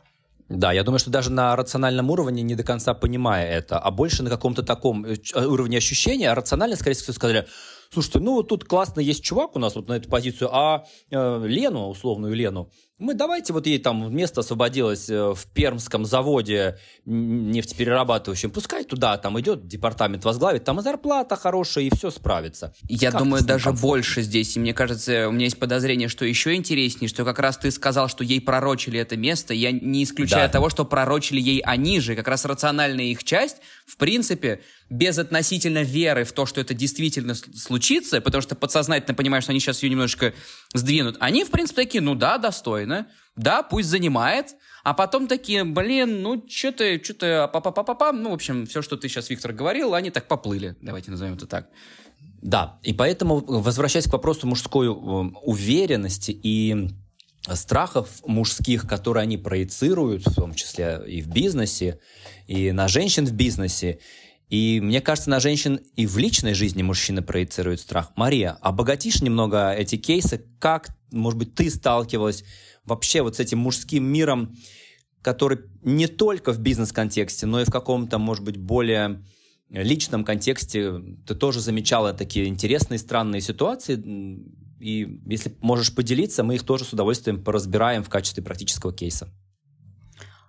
Да, я думаю, что даже на рациональном уровне, не до конца понимая это, а больше на каком-то таком э, уровне ощущения, а рационально, скорее всего, сказали, слушайте, ну тут классно есть чувак у нас вот на эту позицию, а э, Лену, условную Лену, мы давайте вот ей там место освободилось э, в Пермском заводе нефтеперерабатывающем, пускай туда там идет департамент возглавит, там и зарплата хорошая, и все справится. Я как думаю, даже комфортно? больше здесь, и мне кажется, у меня есть подозрение, что еще интереснее, что как раз ты сказал, что ей пророчили это место, я не исключаю да. того, что пророчили ей они же, как раз рациональная их часть, в принципе, без относительно веры в то, что это действительно случится, потому что подсознательно понимаешь, что они сейчас ее немножечко сдвинут, они, в принципе, такие, ну да, достойно, да, пусть занимает, а потом такие, блин, ну что-то, что-то, па па па па па ну, в общем, все, что ты сейчас, Виктор, говорил, они так поплыли, давайте назовем это так. Да, и поэтому, возвращаясь к вопросу мужской э, уверенности и страхов мужских, которые они проецируют, в том числе и в бизнесе, и на женщин в бизнесе, и мне кажется, на женщин и в личной жизни мужчины проецируют страх. Мария, обогатишь немного эти кейсы? Как, может быть, ты сталкивалась вообще вот с этим мужским миром, который не только в бизнес-контексте, но и в каком-то, может быть, более личном контексте ты тоже замечала такие интересные, странные ситуации, и если можешь поделиться, мы их тоже с удовольствием поразбираем в качестве практического кейса.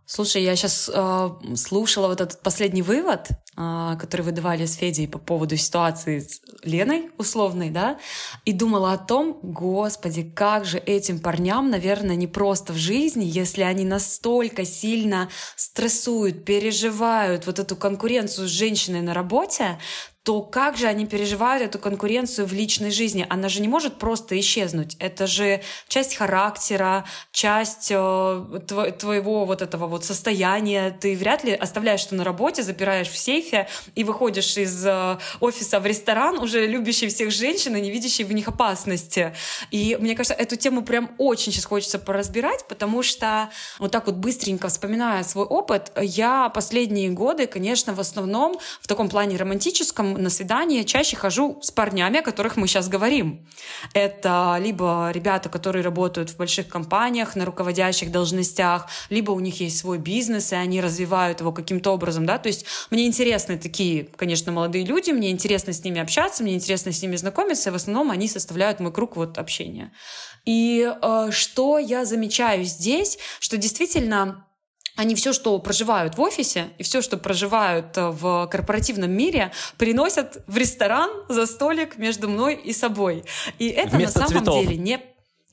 Слушай, я сейчас э, слушала вот этот последний вывод, э, который вы давали с Федей по поводу ситуации с Леной условной, да, и думала о том, господи, как же этим парням, наверное, не просто в жизни, если они настолько сильно стрессуют, переживают вот эту конкуренцию с женщиной на работе, то как же они переживают эту конкуренцию в личной жизни? Она же не может просто исчезнуть. Это же часть характера, часть э, твоего вот этого вот состояния. Ты вряд ли оставляешь что на работе, запираешь в сейфе и выходишь из э, офиса в ресторан, уже любящий всех женщин и не видящий в них опасности. И мне кажется, эту тему прям очень сейчас хочется поразбирать, потому что вот так вот быстренько вспоминая свой опыт, я последние годы, конечно, в основном в таком плане романтическом на свидание чаще хожу с парнями, о которых мы сейчас говорим. Это либо ребята, которые работают в больших компаниях, на руководящих должностях, либо у них есть свой бизнес, и они развивают его каким-то образом, да, то есть мне интересны такие, конечно, молодые люди, мне интересно с ними общаться, мне интересно с ними знакомиться, и в основном они составляют мой круг вот общения. И э, что я замечаю здесь, что действительно они все, что проживают в офисе и все, что проживают э, в корпоративном мире, приносят в ресторан за столик между мной и собой. И это Вместо на самом цветов. деле не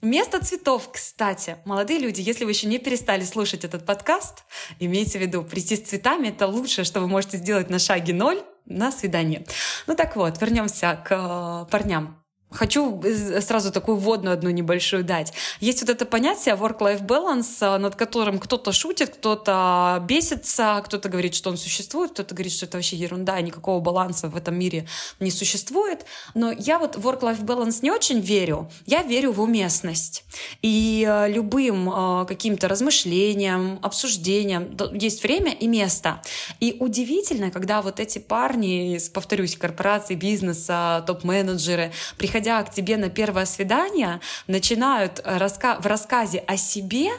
Вместо цветов, кстати, молодые люди, если вы еще не перестали слушать этот подкаст, имейте в виду, прийти с цветами — это лучшее, что вы можете сделать на шаге ноль на свидание. Ну так вот, вернемся к э, парням. Хочу сразу такую вводную одну небольшую дать. Есть вот это понятие work-life balance, над которым кто-то шутит, кто-то бесится, кто-то говорит, что он существует, кто-то говорит, что это вообще ерунда, никакого баланса в этом мире не существует. Но я вот work-life balance не очень верю. Я верю в уместность. И э, любым э, каким-то размышлениям, обсуждениям есть время и место. И удивительно, когда вот эти парни из, повторюсь, корпораций, бизнеса, топ-менеджеры приходят приходя к тебе на первое свидание, начинают раска в рассказе о себе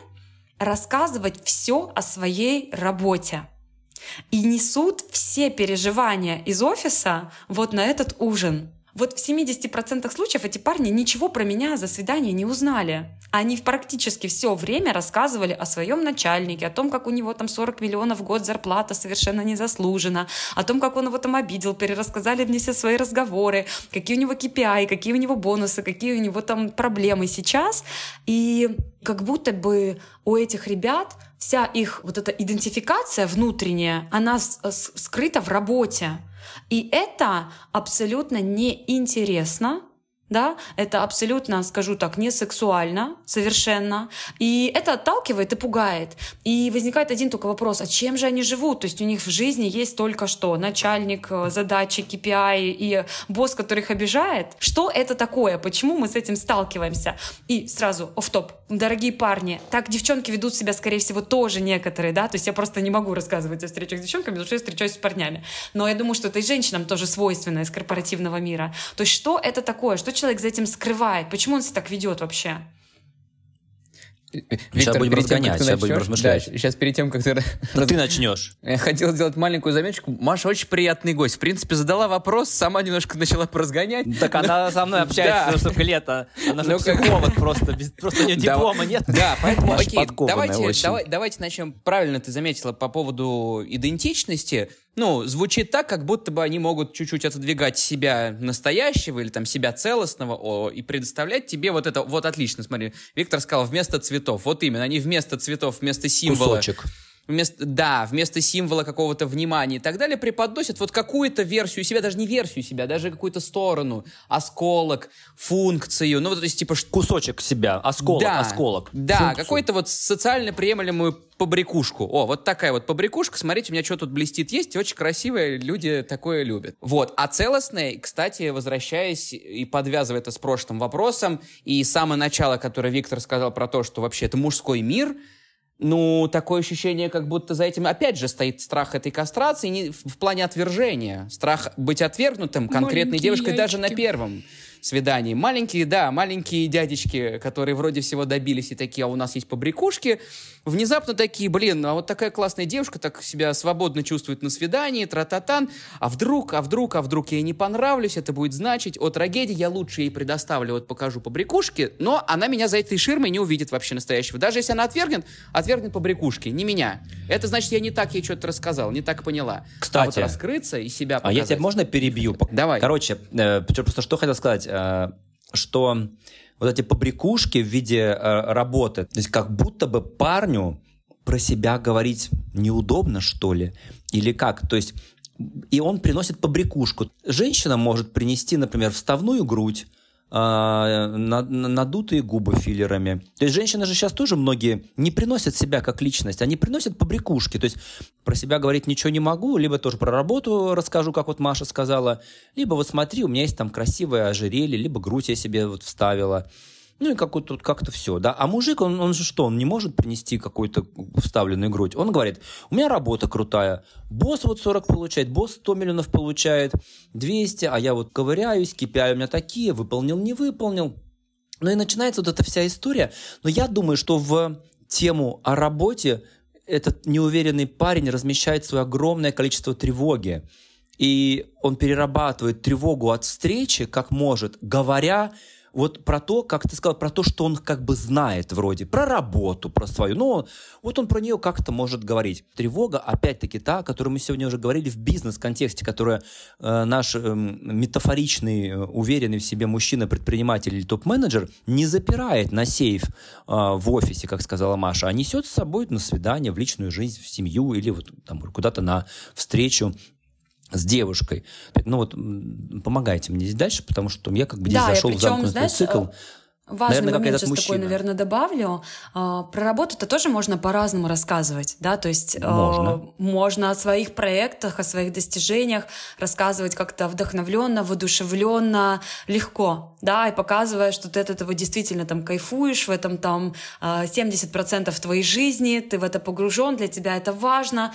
рассказывать все о своей работе. И несут все переживания из офиса вот на этот ужин. Вот в 70% случаев эти парни ничего про меня за свидание не узнали. Они практически все время рассказывали о своем начальнике, о том, как у него там 40 миллионов в год зарплата совершенно незаслужена, о том, как он его там обидел, перерассказали мне все свои разговоры, какие у него KPI, какие у него бонусы, какие у него там проблемы сейчас. И как будто бы у этих ребят вся их вот эта идентификация внутренняя, она скрыта в работе. И это абсолютно неинтересно да, это абсолютно, скажу так, не сексуально совершенно, и это отталкивает и пугает. И возникает один только вопрос, а чем же они живут? То есть у них в жизни есть только что начальник, э, задачи, KPI и босс, который их обижает. Что это такое? Почему мы с этим сталкиваемся? И сразу, оф топ дорогие парни, так девчонки ведут себя, скорее всего, тоже некоторые, да, то есть я просто не могу рассказывать о встречах с девчонками, потому что я встречаюсь с парнями. Но я думаю, что это и женщинам тоже свойственно из корпоративного мира. То есть что это такое? Что человек за этим скрывает? Почему он себя так ведет вообще? Виктор, сейчас будем разгонять, сейчас будем размышлять. Да, сейчас перед тем, как ты... Да ты начнешь. Я хотел сделать маленькую заметочку. Маша очень приятный гость. В принципе, задала вопрос, сама немножко начала поразгонять. Так она со мной общается столько лет. Она же ну, психолог просто. Просто у нее диплома нет. Да, поэтому, окей, давайте, давайте начнем. Правильно ты заметила по поводу идентичности ну, звучит так, как будто бы они могут чуть-чуть отодвигать себя настоящего или там себя целостного о, и предоставлять тебе вот это, вот отлично, смотри, Виктор сказал, вместо цветов, вот именно, они вместо цветов, вместо символа. Кусочек вместо, да, вместо символа какого-то внимания и так далее преподносят вот какую-то версию себя, даже не версию себя, даже какую-то сторону, осколок, функцию, ну, то есть, типа... Кусочек себя, осколок, да, осколок. Да, какой-то вот социально приемлемую побрякушку. О, вот такая вот побрякушка, смотрите, у меня что тут блестит есть, очень красивые люди такое любят. Вот, а целостное, кстати, возвращаясь и подвязывая это с прошлым вопросом, и самое начало, которое Виктор сказал про то, что вообще это мужской мир, ну, такое ощущение, как будто за этим опять же стоит страх этой кастрации не, в, в плане отвержения. Страх быть отвергнутым конкретной Маленькие девушкой яйчики. даже на первом свиданий. Маленькие, да, маленькие дядечки, которые вроде всего добились и такие, а у нас есть побрякушки, внезапно такие, блин, а вот такая классная девушка так себя свободно чувствует на свидании, тра-та-тан, а вдруг, а вдруг, а вдруг я ей не понравлюсь, это будет значить, о трагедии я лучше ей предоставлю, вот покажу побрякушки, но она меня за этой ширмой не увидит вообще настоящего. Даже если она отвергнет, отвергнет побрякушки, не меня. Это значит, я не так ей что-то рассказал, не так поняла. Кстати. А вот раскрыться и себя показать. А я тебя можно перебью? Давай. Короче, э, просто что хотел сказать. Э, что вот эти побрякушки в виде э, работы, то есть как будто бы парню про себя говорить неудобно, что ли, или как, то есть и он приносит побрякушку. Женщина может принести, например, вставную грудь, а, надутые губы филлерами. То есть женщины же сейчас тоже многие не приносят себя как личность, они приносят побрякушки. То есть про себя говорить ничего не могу, либо тоже про работу расскажу, как вот Маша сказала, либо вот смотри, у меня есть там красивое ожерелье, либо грудь я себе вот вставила. Ну и как вот как-то все, да. А мужик, он, он же что, он не может принести какую-то вставленную грудь. Он говорит, у меня работа крутая, босс вот 40 получает, босс 100 миллионов получает, 200, а я вот ковыряюсь, KPI у меня такие, выполнил, не выполнил. Ну и начинается вот эта вся история. Но я думаю, что в тему о работе этот неуверенный парень размещает свое огромное количество тревоги. И он перерабатывает тревогу от встречи, как может, говоря вот про то, как ты сказал, про то, что он как бы знает вроде, про работу, про свою. Но вот он про нее как-то может говорить. Тревога, опять-таки, та, о которой мы сегодня уже говорили в бизнес-контексте, которая э, наш э, метафоричный, уверенный в себе мужчина-предприниматель или топ-менеджер не запирает на сейф э, в офисе, как сказала Маша, а несет с собой на свидание, в личную жизнь, в семью или вот там куда-то на встречу с девушкой. Ну вот помогайте мне здесь дальше, потому что я как бы здесь да, зашел причем, в замкнутый знаешь, цикл. Важный наверное, момент сейчас мужчина. такой, наверное, добавлю. А, про работу-то тоже можно по-разному рассказывать, да, то есть а, можно. можно о своих проектах, о своих достижениях рассказывать как-то вдохновленно, воодушевленно, легко, да, и показывая, что ты от этого действительно там кайфуешь, в этом там 70% а, твоей жизни, ты в это погружен, для тебя это важно,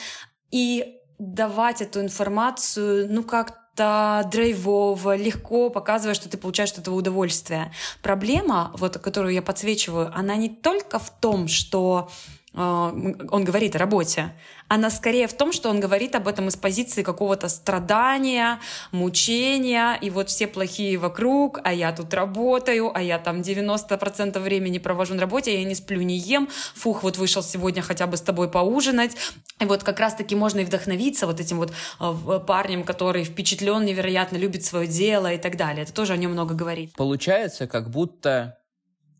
и давать эту информацию, ну, как-то драйвово, легко, показывая, что ты получаешь от этого удовольствие. Проблема, вот, которую я подсвечиваю, она не только в том, что он говорит о работе, она скорее в том, что он говорит об этом из позиции какого-то страдания, мучения, и вот все плохие вокруг, а я тут работаю, а я там 90% времени провожу на работе, я не сплю, не ем, фух, вот вышел сегодня хотя бы с тобой поужинать. И вот как раз-таки можно и вдохновиться вот этим вот э, парнем, который впечатлен невероятно, любит свое дело и так далее. Это тоже о нем много говорит. Получается, как будто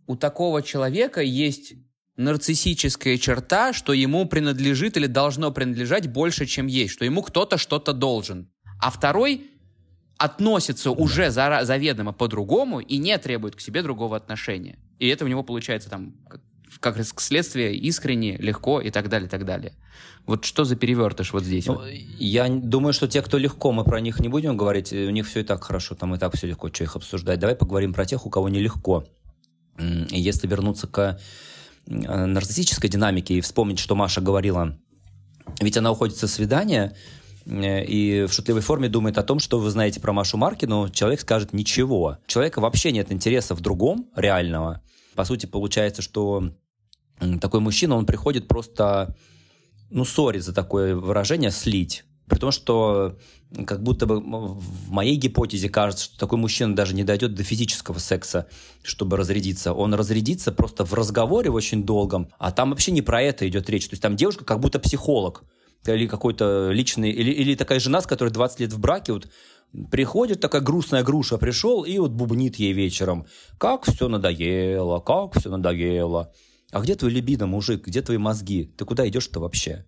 у такого человека есть нарциссическая черта, что ему принадлежит или должно принадлежать больше, чем есть, что ему кто-то что-то должен. А второй относится уже за, заведомо по-другому и не требует к себе другого отношения. И это у него получается там как, как следствие искренне, легко и так далее, и так далее. Вот что за перевертыш вот здесь? Ну, вот? Я думаю, что те, кто легко, мы про них не будем говорить, у них все и так хорошо, там и так все легко, что их обсуждать. Давай поговорим про тех, у кого нелегко. Если вернуться к Э, нарциссической динамики и вспомнить, что Маша говорила. Ведь она уходит со свидания э, и в шутливой форме думает о том, что вы знаете про Машу Маркину, человек скажет ничего. У человека вообще нет интереса в другом, реального. По сути, получается, что такой мужчина, он приходит просто, ну, сори за такое выражение, слить. При том, что как будто бы в моей гипотезе кажется, что такой мужчина даже не дойдет до физического секса, чтобы разрядиться. Он разрядится просто в разговоре очень долгом, а там вообще не про это идет речь. То есть там девушка как будто психолог или какой-то личный, или, или такая жена, с которой 20 лет в браке, вот приходит такая грустная груша, пришел и вот бубнит ей вечером, как все надоело, как все надоело. А где твой либидо, мужик, где твои мозги? Ты куда идешь-то вообще?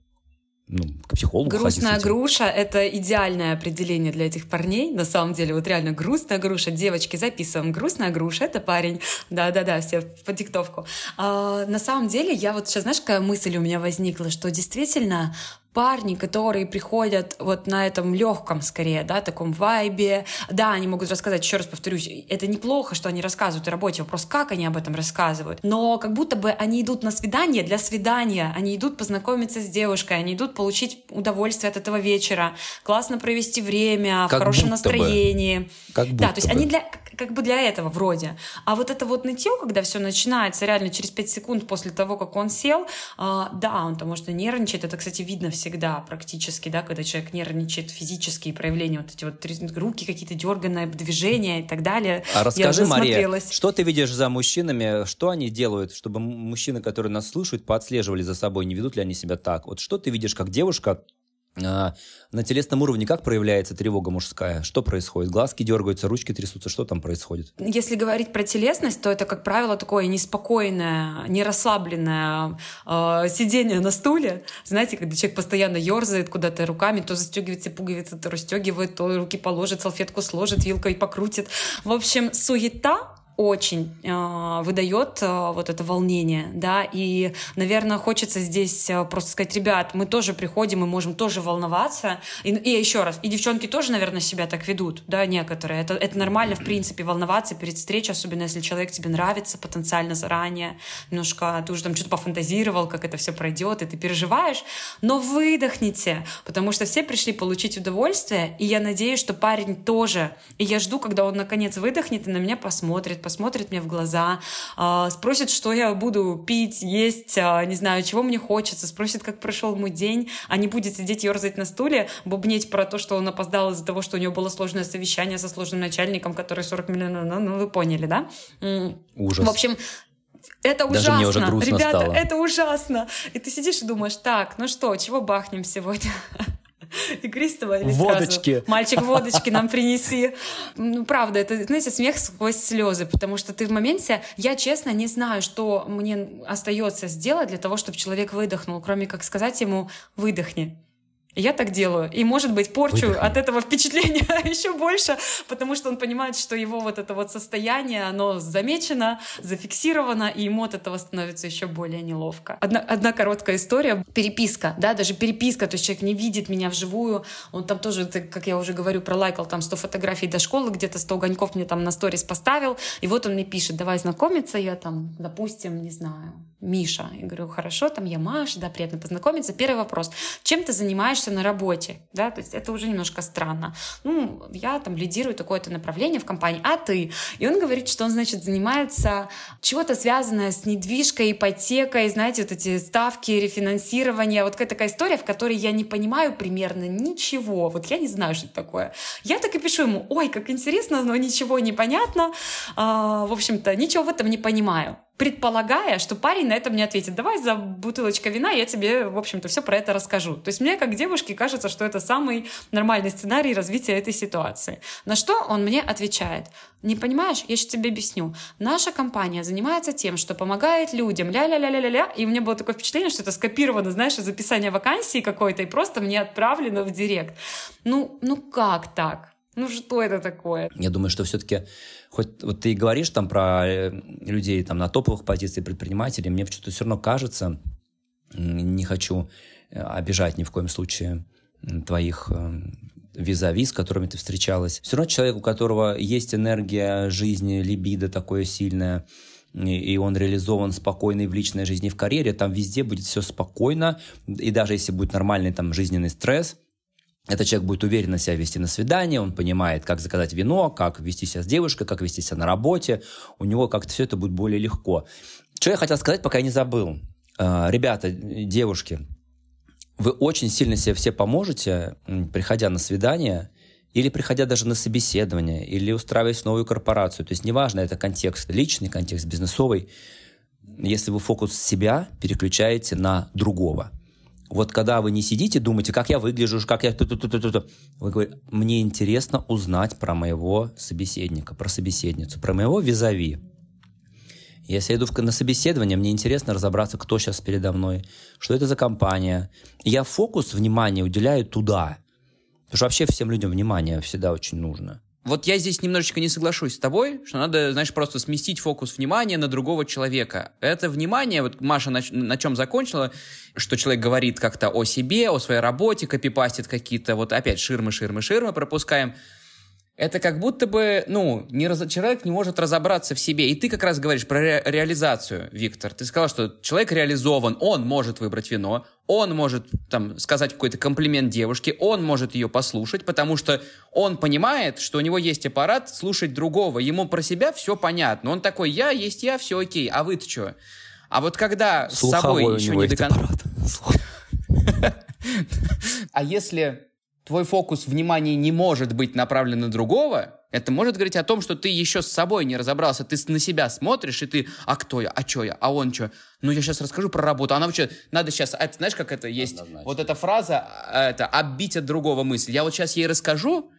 Ну, к психологу Грустная груша — это идеальное определение для этих парней. На самом деле, вот реально грустная груша. Девочки, записываем. Грустная груша — это парень. Да-да-да, все по диктовку. А, на самом деле, я вот сейчас, знаешь, какая мысль у меня возникла, что действительно парни, которые приходят вот на этом легком, скорее, да, таком вайбе, да, они могут рассказать, еще раз повторюсь, это неплохо, что они рассказывают о работе, вопрос, как они об этом рассказывают, но как будто бы они идут на свидание для свидания, они идут познакомиться с девушкой, они идут получить удовольствие от этого вечера, классно провести время, как в хорошем настроении. Бы. Как да, то есть бы. они для, как бы для этого вроде. А вот это вот нытье, когда все начинается реально через 5 секунд после того, как он сел, э, да, он там может и нервничает, это, кстати, видно всегда практически, да, когда человек нервничает, физические проявления, вот эти вот руки какие-то дерганные, движения и так далее. А расскажи, Мария, что ты видишь за мужчинами, что они делают, чтобы мужчины, которые нас слушают, поотслеживали за собой, не ведут ли они себя так? Вот что ты видишь как девушка, на телесном уровне как проявляется тревога мужская? Что происходит? Глазки дергаются, ручки трясутся. Что там происходит? Если говорить про телесность, то это, как правило, такое неспокойное, нерасслабленное э, сидение на стуле. Знаете, когда человек постоянно ерзает куда-то руками, то застегивает все пуговицы, то расстегивает, то руки положит, салфетку сложит, вилкой покрутит. В общем, суета очень э, выдает э, вот это волнение, да, и, наверное, хочется здесь э, просто сказать, ребят, мы тоже приходим, мы можем тоже волноваться, и, и еще раз, и девчонки тоже, наверное, себя так ведут, да, некоторые, это, это нормально, в принципе, волноваться перед встречей, особенно если человек тебе нравится потенциально заранее, немножко ты уже там что-то пофантазировал, как это все пройдет, и ты переживаешь, но выдохните, потому что все пришли получить удовольствие, и я надеюсь, что парень тоже, и я жду, когда он наконец выдохнет и на меня посмотрит, посмотрит мне в глаза, э, спросит, что я буду пить, есть, э, не знаю, чего мне хочется, спросит, как прошел мой день, а не будет сидеть ерзать на стуле, бубнеть про то, что он опоздал из-за того, что у него было сложное совещание со сложным начальником, который 40 миллионов, ну, ну вы поняли, да? Ужас. В общем, это Даже ужасно. мне уже грустно Ребята, стало. это ужасно. И ты сидишь и думаешь, так, ну что, чего бахнем сегодня? Игристого или Водочки. сразу? Мальчик, водочки нам принеси. Ну, правда, это, знаете, смех сквозь слезы, потому что ты в моменте, я честно не знаю, что мне остается сделать для того, чтобы человек выдохнул, кроме как сказать ему «выдохни». Я так делаю. И, может быть, порчу Выдохни. от этого впечатления еще больше, потому что он понимает, что его вот это вот состояние, оно замечено, зафиксировано, и ему от этого становится еще более неловко. Одна, одна короткая история. Переписка, да, даже переписка, то есть человек не видит меня вживую, он там тоже, как я уже говорю, пролайкал там 100 фотографий до школы, где-то 100 огоньков мне там на сторис поставил, и вот он мне пишет, давай знакомиться, я там, допустим, не знаю, Миша. Я говорю, хорошо, там я Маша, да, приятно познакомиться. Первый вопрос. Чем ты занимаешься на работе? Да, то есть это уже немножко странно. Ну, я там лидирую такое-то направление в компании, а ты? И он говорит, что он, значит, занимается чего-то связанное с недвижкой, ипотекой, знаете, вот эти ставки, рефинансирование. Вот какая такая история, в которой я не понимаю примерно ничего. Вот я не знаю, что это такое. Я так и пишу ему, ой, как интересно, но ничего не понятно. А, в общем-то, ничего в этом не понимаю предполагая, что парень на это мне ответит, давай за бутылочкой вина, я тебе, в общем-то, все про это расскажу. То есть мне, как девушке, кажется, что это самый нормальный сценарий развития этой ситуации. На что он мне отвечает, не понимаешь, я сейчас тебе объясню. Наша компания занимается тем, что помогает людям, ля-ля-ля-ля-ля, и у меня было такое впечатление, что это скопировано, знаешь, из описания вакансии какой-то, и просто мне отправлено в директ. Ну, ну как так? Ну что это такое? Я думаю, что все-таки, хоть вот ты и говоришь там про э, людей там на топовых позициях предпринимателей, мне что-то все равно кажется, не хочу э, обижать ни в коем случае твоих э, визави, с которыми ты встречалась. Все равно человек, у которого есть энергия жизни, либидо такое сильное, и он реализован спокойно и в личной жизни, в карьере, там везде будет все спокойно, и даже если будет нормальный там жизненный стресс, этот человек будет уверенно себя вести на свидание, он понимает, как заказать вино, как вести себя с девушкой, как вести себя на работе. У него как-то все это будет более легко. Что я хотел сказать, пока я не забыл. Э, Ребята, девушки, вы очень сильно себе все поможете, приходя на свидание, или приходя даже на собеседование, или устраиваясь в новую корпорацию. То есть неважно, это контекст личный, контекст бизнесовый. Если вы фокус себя переключаете на другого. Вот когда вы не сидите, думаете, как я выгляжу, как я... Вы говорите, мне интересно узнать про моего собеседника, про собеседницу, про моего визави. Если я иду на собеседование, мне интересно разобраться, кто сейчас передо мной, что это за компания. Я фокус внимания уделяю туда. Потому что вообще всем людям внимание всегда очень нужно. Вот я здесь немножечко не соглашусь с тобой, что надо, знаешь, просто сместить фокус внимания на другого человека. Это внимание, вот Маша на, на чем закончила, что человек говорит как-то о себе, о своей работе, копипастит какие-то, вот опять ширмы, ширмы, ширмы пропускаем. Это как будто бы, ну, не раз- человек не может разобраться в себе. И ты как раз говоришь про ре- реализацию, Виктор. Ты сказал, что человек реализован, он может выбрать вино, он может там сказать какой-то комплимент девушке, он может ее послушать, потому что он понимает, что у него есть аппарат слушать другого. Ему про себя все понятно. Он такой, я есть я, все окей, а вы-то что? А вот когда с Слуховой собой у еще не до конца... А если твой фокус внимания не может быть направлен на другого, это может говорить о том, что ты еще с собой не разобрался. Ты на себя смотришь, и ты, а кто я, а что я, а он что? Ну, я сейчас расскажу про работу. Она вообще, надо сейчас, это, знаешь, как это есть? Однозначно. Вот эта фраза, а, это, отбить от другого мысль. Я вот сейчас ей расскажу,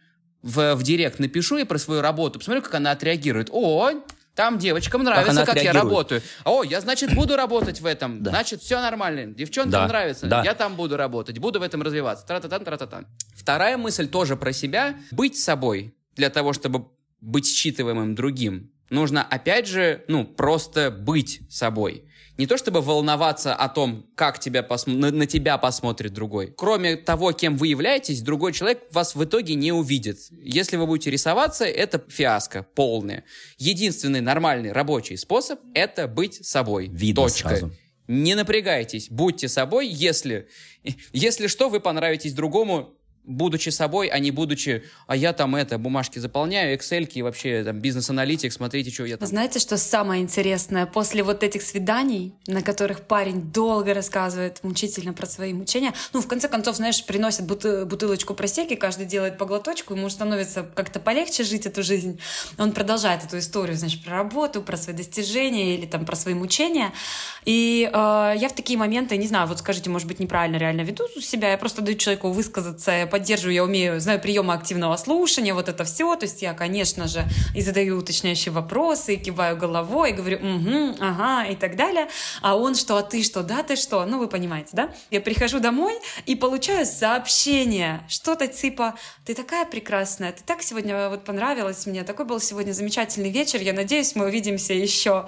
в, в директ напишу ей про свою работу, посмотрю, как она отреагирует. О, там девочкам нравится, она как, я работаю. О, я, значит, буду работать в этом. Да. Значит, все нормально. Девчонкам Да. нравится. Да. Я там буду работать, буду в этом развиваться. Тра-та-тан, тра-та-тан. Вторая мысль тоже про себя. Быть собой для того, чтобы быть считываемым другим. Нужно, опять же, ну, просто быть собой. Не то чтобы волноваться о том, как тебя посм... на, на тебя посмотрит другой. Кроме того, кем вы являетесь, другой человек вас в итоге не увидит. Если вы будете рисоваться, это фиаско полное. Единственный нормальный рабочий способ — это быть собой. Видно Точка. сразу. Не напрягайтесь, будьте собой, если, если что, вы понравитесь другому, будучи собой, а не будучи, а я там это, бумажки заполняю, excel и вообще там бизнес-аналитик, смотрите, что я там. Знаете, что самое интересное? После вот этих свиданий, на которых парень долго рассказывает мучительно про свои мучения, ну, в конце концов, знаешь, приносят буты- бутылочку просеки, каждый делает по глоточку, ему становится как-то полегче жить эту жизнь. Он продолжает эту историю, значит, про работу, про свои достижения или там про свои мучения. И э, я в такие моменты, не знаю, вот скажите, может быть, неправильно реально веду себя, я просто даю человеку высказаться, поддерживаю, я умею, знаю приемы активного слушания, вот это все. То есть я, конечно же, и задаю уточняющие вопросы, и киваю головой, и говорю, угу, ага, и так далее. А он что, а ты что, да, ты что? Ну, вы понимаете, да? Я прихожу домой и получаю сообщение, что-то типа, ты такая прекрасная, ты так сегодня вот понравилась мне, такой был сегодня замечательный вечер, я надеюсь, мы увидимся еще.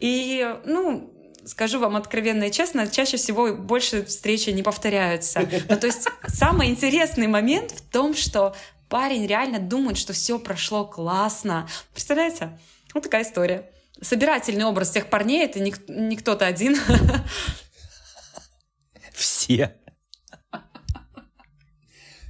И, ну, скажу вам откровенно и честно, чаще всего больше встречи не повторяются. Ну, то есть самый интересный момент в том, что парень реально думает, что все прошло классно. Представляете? Вот такая история. Собирательный образ всех парней — это не, не кто-то один. Все.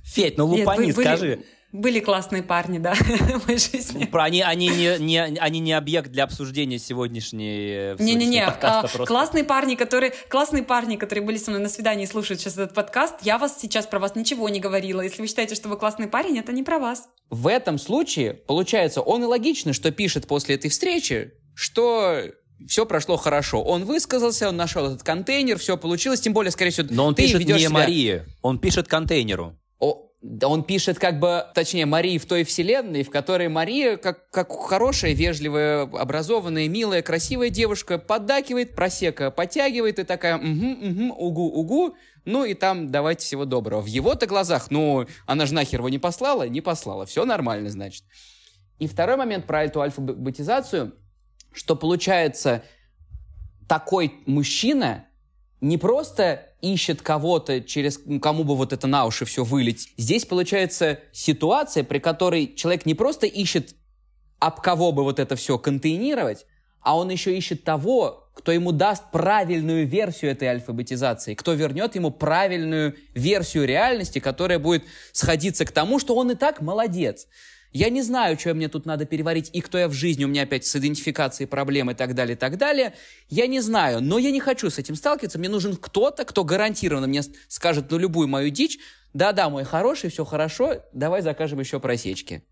Федь, ну Нет, лупани, вы- скажи. Были классные парни, да, в моей жизни. Про они, они, не, не, они не объект для обсуждения сегодняшней э, Не-не-не, а, классные парни, которые, классные парни, которые были со мной на свидании и слушают сейчас этот подкаст, я вас сейчас про вас ничего не говорила. Если вы считаете, что вы классный парень, это не про вас. В этом случае, получается, он и логично, что пишет после этой встречи, что все прошло хорошо. Он высказался, он нашел этот контейнер, все получилось, тем более, скорее всего, Но он ты пишет не себя- Марии, он пишет контейнеру. О, он пишет как бы, точнее, Марии в той вселенной, в которой Мария, как, как хорошая, вежливая, образованная, милая, красивая девушка, поддакивает, просека подтягивает и такая, угу, угу, угу, угу, ну и там давайте всего доброго. В его-то глазах, ну, она же нахер его не послала, не послала, все нормально, значит. И второй момент про эту альфабетизацию, что получается, такой мужчина не просто ищет кого-то, через кому бы вот это на уши все вылить. Здесь получается ситуация, при которой человек не просто ищет, об кого бы вот это все контейнировать, а он еще ищет того, кто ему даст правильную версию этой альфабетизации, кто вернет ему правильную версию реальности, которая будет сходиться к тому, что он и так молодец. Я не знаю, что мне тут надо переварить, и кто я в жизни, у меня опять с идентификацией проблем и так далее, и так далее. Я не знаю, но я не хочу с этим сталкиваться. Мне нужен кто-то, кто гарантированно мне скажет на любую мою дичь, да-да, мой хороший, все хорошо, давай закажем еще просечки.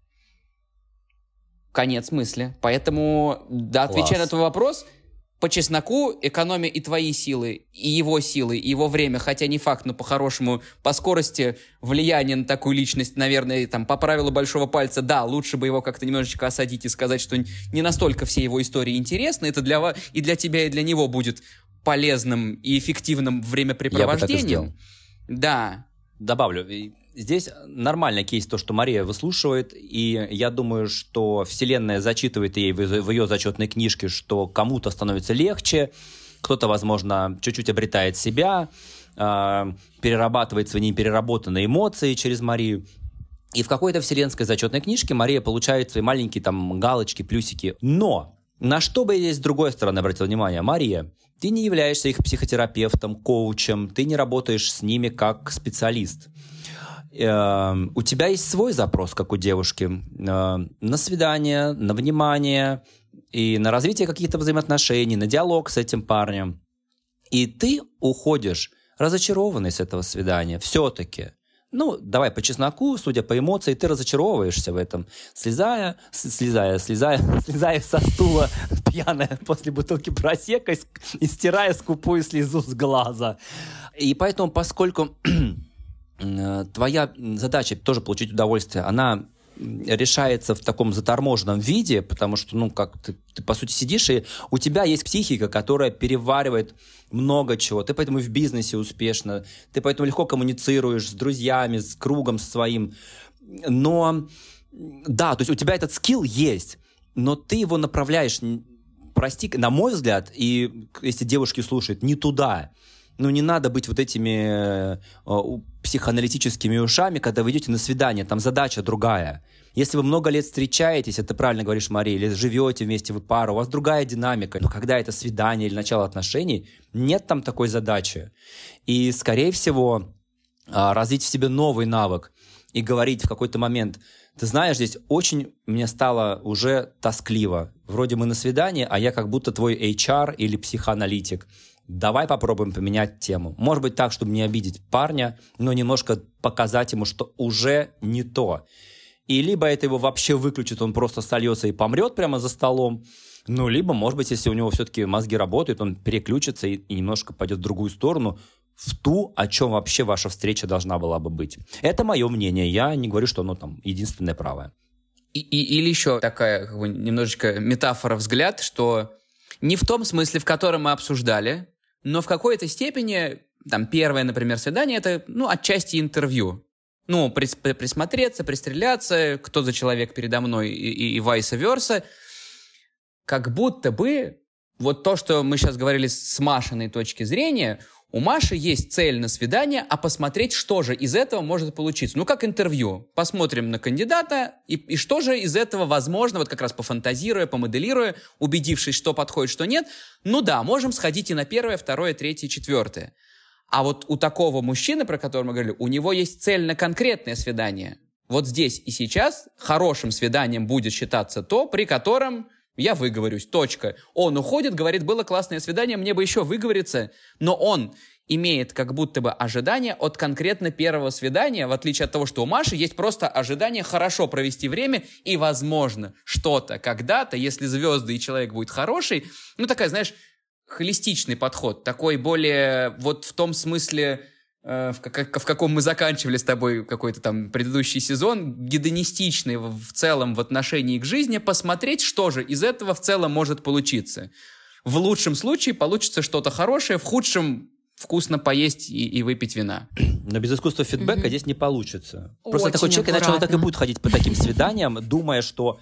Конец мысли. Поэтому, да, отвечая Класс. на твой вопрос, по чесноку, экономя и твои силы, и его силы, и его время, хотя не факт, но по-хорошему, по скорости влияние на такую личность, наверное, там, по правилу большого пальца, да, лучше бы его как-то немножечко осадить и сказать, что не настолько все его истории интересны, это для вас, и для тебя, и для него будет полезным и эффективным времяпрепровождением. сделал. Да, Добавлю, и здесь нормальный кейс то, что Мария выслушивает, и я думаю, что Вселенная зачитывает ей в, ее зачетной книжке, что кому-то становится легче, кто-то, возможно, чуть-чуть обретает себя, э, перерабатывает свои непереработанные эмоции через Марию. И в какой-то вселенской зачетной книжке Мария получает свои маленькие там галочки, плюсики. Но на что бы я здесь с другой стороны обратил внимание? Мария, ты не являешься их психотерапевтом, коучем, ты не работаешь с ними как специалист. Эм, У тебя есть свой запрос, как у девушки, э, на свидание, на внимание и на развитие каких-то взаимоотношений, на диалог с этим парнем. И ты уходишь разочарованный с этого свидания все-таки. Ну, давай по чесноку, судя по эмоции, ты разочаровываешься в этом. Слезая, слезая, слезая, слезая со стула, пьяная после бутылки просека и стирая скупую слезу с глаза. И поэтому, поскольку твоя задача тоже получить удовольствие, она решается в таком заторможенном виде, потому что, ну, как ты, ты, по сути, сидишь, и у тебя есть психика, которая переваривает много чего. Ты поэтому в бизнесе успешно, ты поэтому легко коммуницируешь с друзьями, с кругом своим. Но, да, то есть у тебя этот скилл есть, но ты его направляешь, прости, на мой взгляд, и если девушки слушают, не туда. Ну, не надо быть вот этими э, психоаналитическими ушами, когда вы идете на свидание, там задача другая. Если вы много лет встречаетесь, это правильно говоришь, Мария, или живете вместе, вы пара, у вас другая динамика. Но когда это свидание или начало отношений, нет там такой задачи. И, скорее всего, а, развить в себе новый навык и говорить в какой-то момент, ты знаешь, здесь очень мне стало уже тоскливо. Вроде мы на свидании, а я как будто твой HR или психоаналитик. Давай попробуем поменять тему. Может быть так, чтобы не обидеть парня, но немножко показать ему, что уже не то. И либо это его вообще выключит, он просто сольется и помрет прямо за столом, ну, либо, может быть, если у него все-таки мозги работают, он переключится и, и немножко пойдет в другую сторону, в ту, о чем вообще ваша встреча должна была бы быть. Это мое мнение. Я не говорю, что оно там единственное правое. И, и, или еще такая как бы, немножечко метафора взгляд, что не в том смысле, в котором мы обсуждали, но в какой-то степени, там, первое, например, свидание, это, ну, отчасти интервью. Ну, прис присмотреться, пристреляться, кто за человек передо мной и, и, и vice versa. Как будто бы вот то, что мы сейчас говорили с Машиной точки зрения, у Маши есть цель на свидание, а посмотреть, что же из этого может получиться. Ну, как интервью. Посмотрим на кандидата, и, и что же из этого возможно, вот как раз пофантазируя, помоделируя, убедившись, что подходит, что нет. Ну да, можем сходить и на первое, второе, третье, четвертое. А вот у такого мужчины, про которого мы говорили, у него есть цель на конкретное свидание. Вот здесь и сейчас хорошим свиданием будет считаться то, при котором я выговорюсь, точка. Он уходит, говорит, было классное свидание, мне бы еще выговориться, но он имеет как будто бы ожидание от конкретно первого свидания, в отличие от того, что у Маши есть просто ожидание хорошо провести время и, возможно, что-то когда-то, если звезды и человек будет хороший, ну, такая, знаешь, холистичный подход, такой более вот в том смысле, в, как, в каком мы заканчивали с тобой какой-то там предыдущий сезон, гедонистичный в целом в отношении к жизни, посмотреть, что же из этого в целом может получиться. В лучшем случае получится что-то хорошее, в худшем вкусно поесть и, и выпить вина. Но без искусства фидбэка угу. здесь не получится. Просто Очень такой человек аккуратно. иначе он так и будет ходить по таким свиданиям, думая, что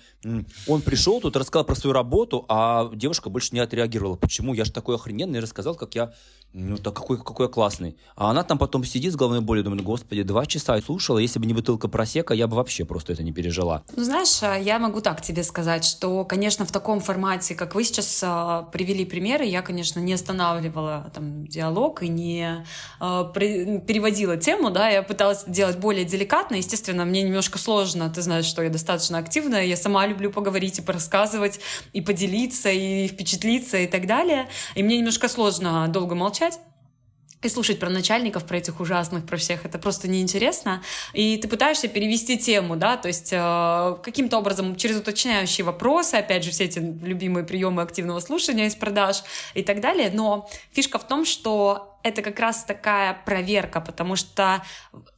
он пришел тут, рассказал про свою работу, а девушка больше не отреагировала. Почему? Я же такой охрененный, рассказал, как я ну, так какой, какой я классный. А она там потом сидит с головной болью, думает, господи, два часа и слушала, если бы не бутылка просека, я бы вообще просто это не пережила. Ну, знаешь, а, я могу так тебе сказать, что, конечно, в таком формате, как вы сейчас а, привели примеры, я, конечно, не останавливала там диалог и не при, переводила тему, да, я пыталась делать более деликатно, естественно, мне немножко сложно, ты знаешь, что я достаточно активная, я сама люблю поговорить и порассказывать, и поделиться, и впечатлиться, и так далее, и мне немножко сложно долго молчать и слушать про начальников, про этих ужасных, про всех, это просто неинтересно. И ты пытаешься перевести тему, да, то есть э, каким-то образом через уточняющие вопросы, опять же, все эти любимые приемы активного слушания из продаж и так далее. Но фишка в том, что это как раз такая проверка, потому что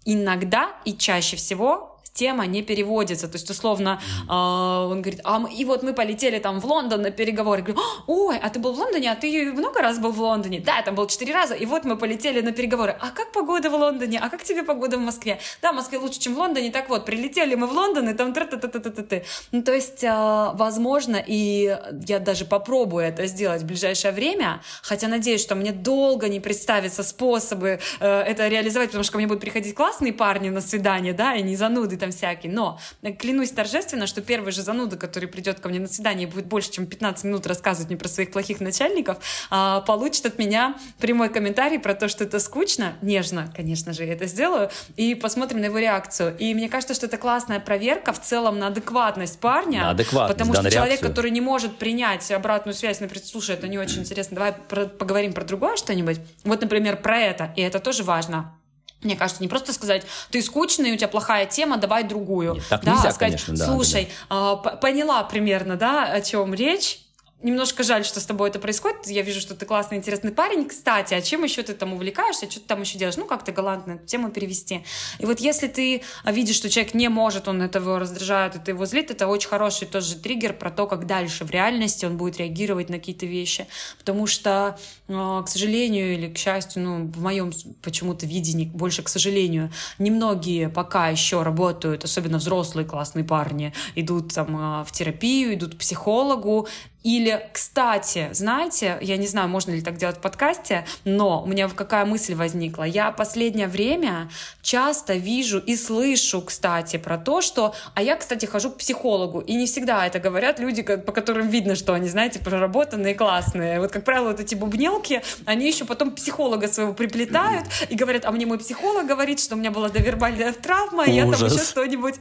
иногда и чаще всего тема не переводится. То есть, условно, э, он говорит, а мы, и вот мы полетели там в Лондон на переговоры. Я говорю, ой, а ты был в Лондоне? А ты много раз был в Лондоне? Да, я там был четыре раза. И вот мы полетели на переговоры. А как погода в Лондоне? А как тебе погода в Москве? Да, в Москве лучше, чем в Лондоне. Так вот, прилетели мы в Лондон, и там тра та та та та та Ну, то есть, э, возможно, и я даже попробую это сделать в ближайшее время, хотя надеюсь, что мне долго не представится способы э, это реализовать, потому что ко мне будут приходить классные парни на свидание, да, и не зануды там всякий. Но э, клянусь торжественно, что первый же зануда, который придет ко мне на свидание и будет больше, чем 15 минут рассказывать мне про своих плохих начальников, а, получит от меня прямой комментарий про то, что это скучно. Нежно, конечно же, я это сделаю. И посмотрим на его реакцию. И мне кажется, что это классная проверка в целом на адекватность парня. На адекватность, Потому да, что человек, реакцию. который не может принять обратную связь, например, слушай, это не очень интересно, давай про поговорим про другое что-нибудь. Вот, например, про это. И это тоже важно. Мне кажется, не просто сказать, ты скучный, у тебя плохая тема, давай другую. Нет, так да, нельзя, сказать, конечно, да. слушай, да, да. Э, поняла примерно, да, о чем речь, Немножко жаль, что с тобой это происходит. Я вижу, что ты классный, интересный парень. Кстати, а чем еще ты там увлекаешься? Что ты там еще делаешь? Ну, как-то галантно эту тему перевести. И вот если ты видишь, что человек не может, он этого раздражает, это его злит, это очень хороший тоже триггер про то, как дальше в реальности он будет реагировать на какие-то вещи. Потому что, к сожалению или к счастью, ну, в моем почему-то видении, больше к сожалению, немногие пока еще работают, особенно взрослые классные парни, идут там э, в терапию, идут к психологу, или, кстати, знаете, я не знаю, можно ли так делать в подкасте, но у меня какая мысль возникла. Я последнее время часто вижу и слышу, кстати, про то, что... А я, кстати, хожу к психологу, и не всегда это говорят люди, по которым видно, что они, знаете, проработанные, классные. Вот, как правило, вот эти бубнелки, они еще потом психолога своего приплетают и говорят, а мне мой психолог говорит, что у меня была довербальная травма, и я там еще что-нибудь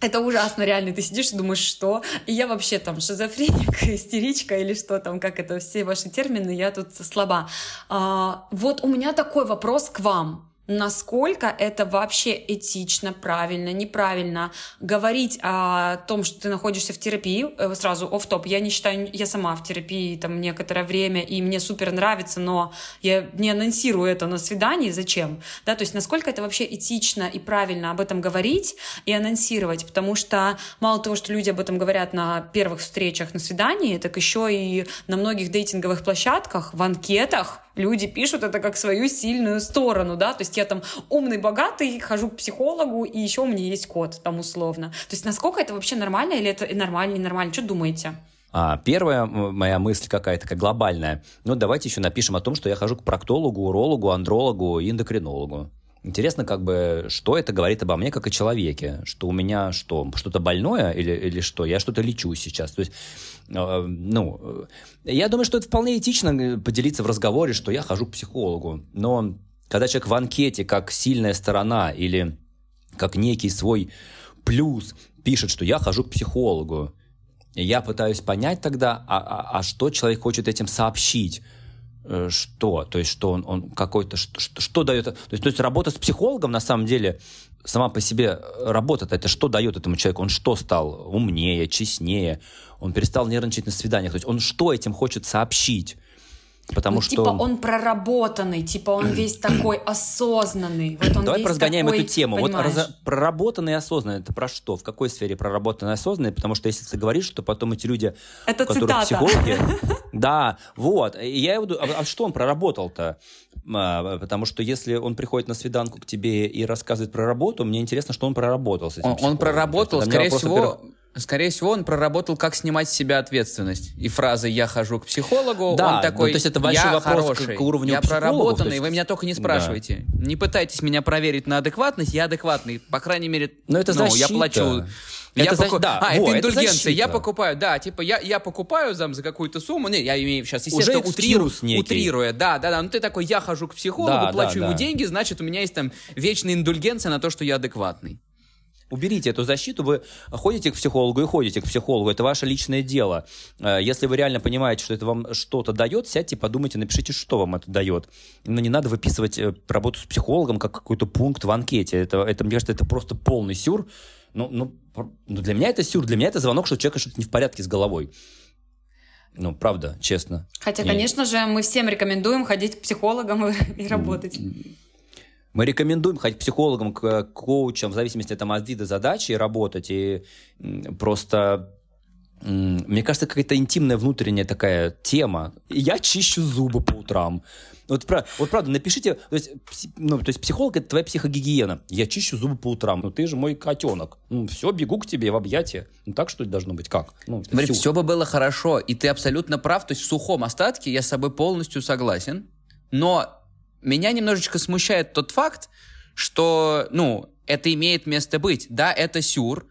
это ужасно, реально. Ты сидишь и думаешь, что? И я вообще там шизофреник, истеричка или что там, как это, все ваши термины, я тут слаба. А, вот у меня такой вопрос к вам насколько это вообще этично, правильно, неправильно говорить о том, что ты находишься в терапии, э, сразу оф топ я не считаю, я сама в терапии там некоторое время, и мне супер нравится, но я не анонсирую это на свидании, зачем? Да, то есть насколько это вообще этично и правильно об этом говорить и анонсировать, потому что мало того, что люди об этом говорят на первых встречах на свидании, так еще и на многих дейтинговых площадках, в анкетах, люди пишут это как свою сильную сторону, да, то есть я там умный, богатый, хожу к психологу, и еще у меня есть кот, там условно. То есть насколько это вообще нормально или это нормально, ненормально? Что думаете? А, первая моя мысль какая-то такая глобальная. Ну, давайте еще напишем о том, что я хожу к проктологу, урологу, андрологу и эндокринологу. Интересно, как бы, что это говорит обо мне как о человеке, что у меня что, что-то больное или, или что, я что-то лечу сейчас. То есть ну, я думаю, что это вполне этично э, поделиться в разговоре, что я хожу к психологу. Но когда человек в анкете как сильная сторона или как некий свой плюс пишет, что я хожу к психологу, я пытаюсь понять тогда, а, а, а что человек хочет этим сообщить? Э, что, то есть что он, он какой-то, что, что, что дает, то есть, то есть работа с психологом на самом деле сама по себе работа это что дает этому человеку, он что стал умнее, честнее, он перестал нервничать на свиданиях. То есть он что этим хочет сообщить? Потому ну, что... Типа он проработанный, типа он весь такой осознанный. Вот он Давай разгоняем такой, эту тему. Понимаешь? Вот раз... проработанный и осознанный, это про что? В какой сфере проработанный и осознанный? Потому что если ты говоришь, что потом эти люди, это которые цитата. психологи... Да, вот. И я его... А, а что он проработал-то? А, потому что если он приходит на свиданку к тебе и рассказывает про работу, мне интересно, что он проработал с этим Он, он проработал, скорее всего... Скорее всего, он проработал, как снимать с себя ответственность. И фраза «я хожу к психологу», да, он такой ну, то есть это большой я вопрос хороший, к, к уровню я проработанный, есть... вы меня только не спрашивайте. Да. Не пытайтесь меня проверить на адекватность, я адекватный. По крайней мере, Но это ну, я плачу... Это я поку... да, а, во, это индульгенция. Это я покупаю, да, типа я, я покупаю там за какую-то сумму. Не, я имею сейчас, естественно, утрирую, утрируя. Да, да, да. Ну ты такой, я хожу к психологу, да, плачу да, ему да. деньги, значит, у меня есть там вечная индульгенция на то, что я адекватный. Уберите эту защиту, вы ходите к психологу и ходите к психологу, это ваше личное дело. Э, если вы реально понимаете, что это вам что-то дает, сядьте, подумайте, напишите, что вам это дает. Но не надо выписывать э, работу с психологом как какой-то пункт в анкете. Это, это мне кажется, это просто полный сюр. Ну, ну, ну, для меня это сюр, для меня это звонок, что у человека что-то не в порядке с головой. Ну, правда, честно. Хотя, и... конечно же, мы всем рекомендуем ходить к психологам и, и работать. Мы рекомендуем ходить к психологам, к коучам, в зависимости от там, вида задачи, работать. И просто мне кажется, какая-то интимная внутренняя такая тема. Я чищу зубы по утрам. Вот, вот правда, напишите, то есть, ну, то есть психолог это твоя психогигиена. Я чищу зубы по утрам. Ну ты же мой котенок. Ну все, бегу к тебе в объятия. Ну так что должно быть? Как? Ну, Смотри, все бы было хорошо, и ты абсолютно прав. То есть в сухом остатке я с собой полностью согласен. Но меня немножечко смущает тот факт, что, ну, это имеет место быть. Да, это сюр,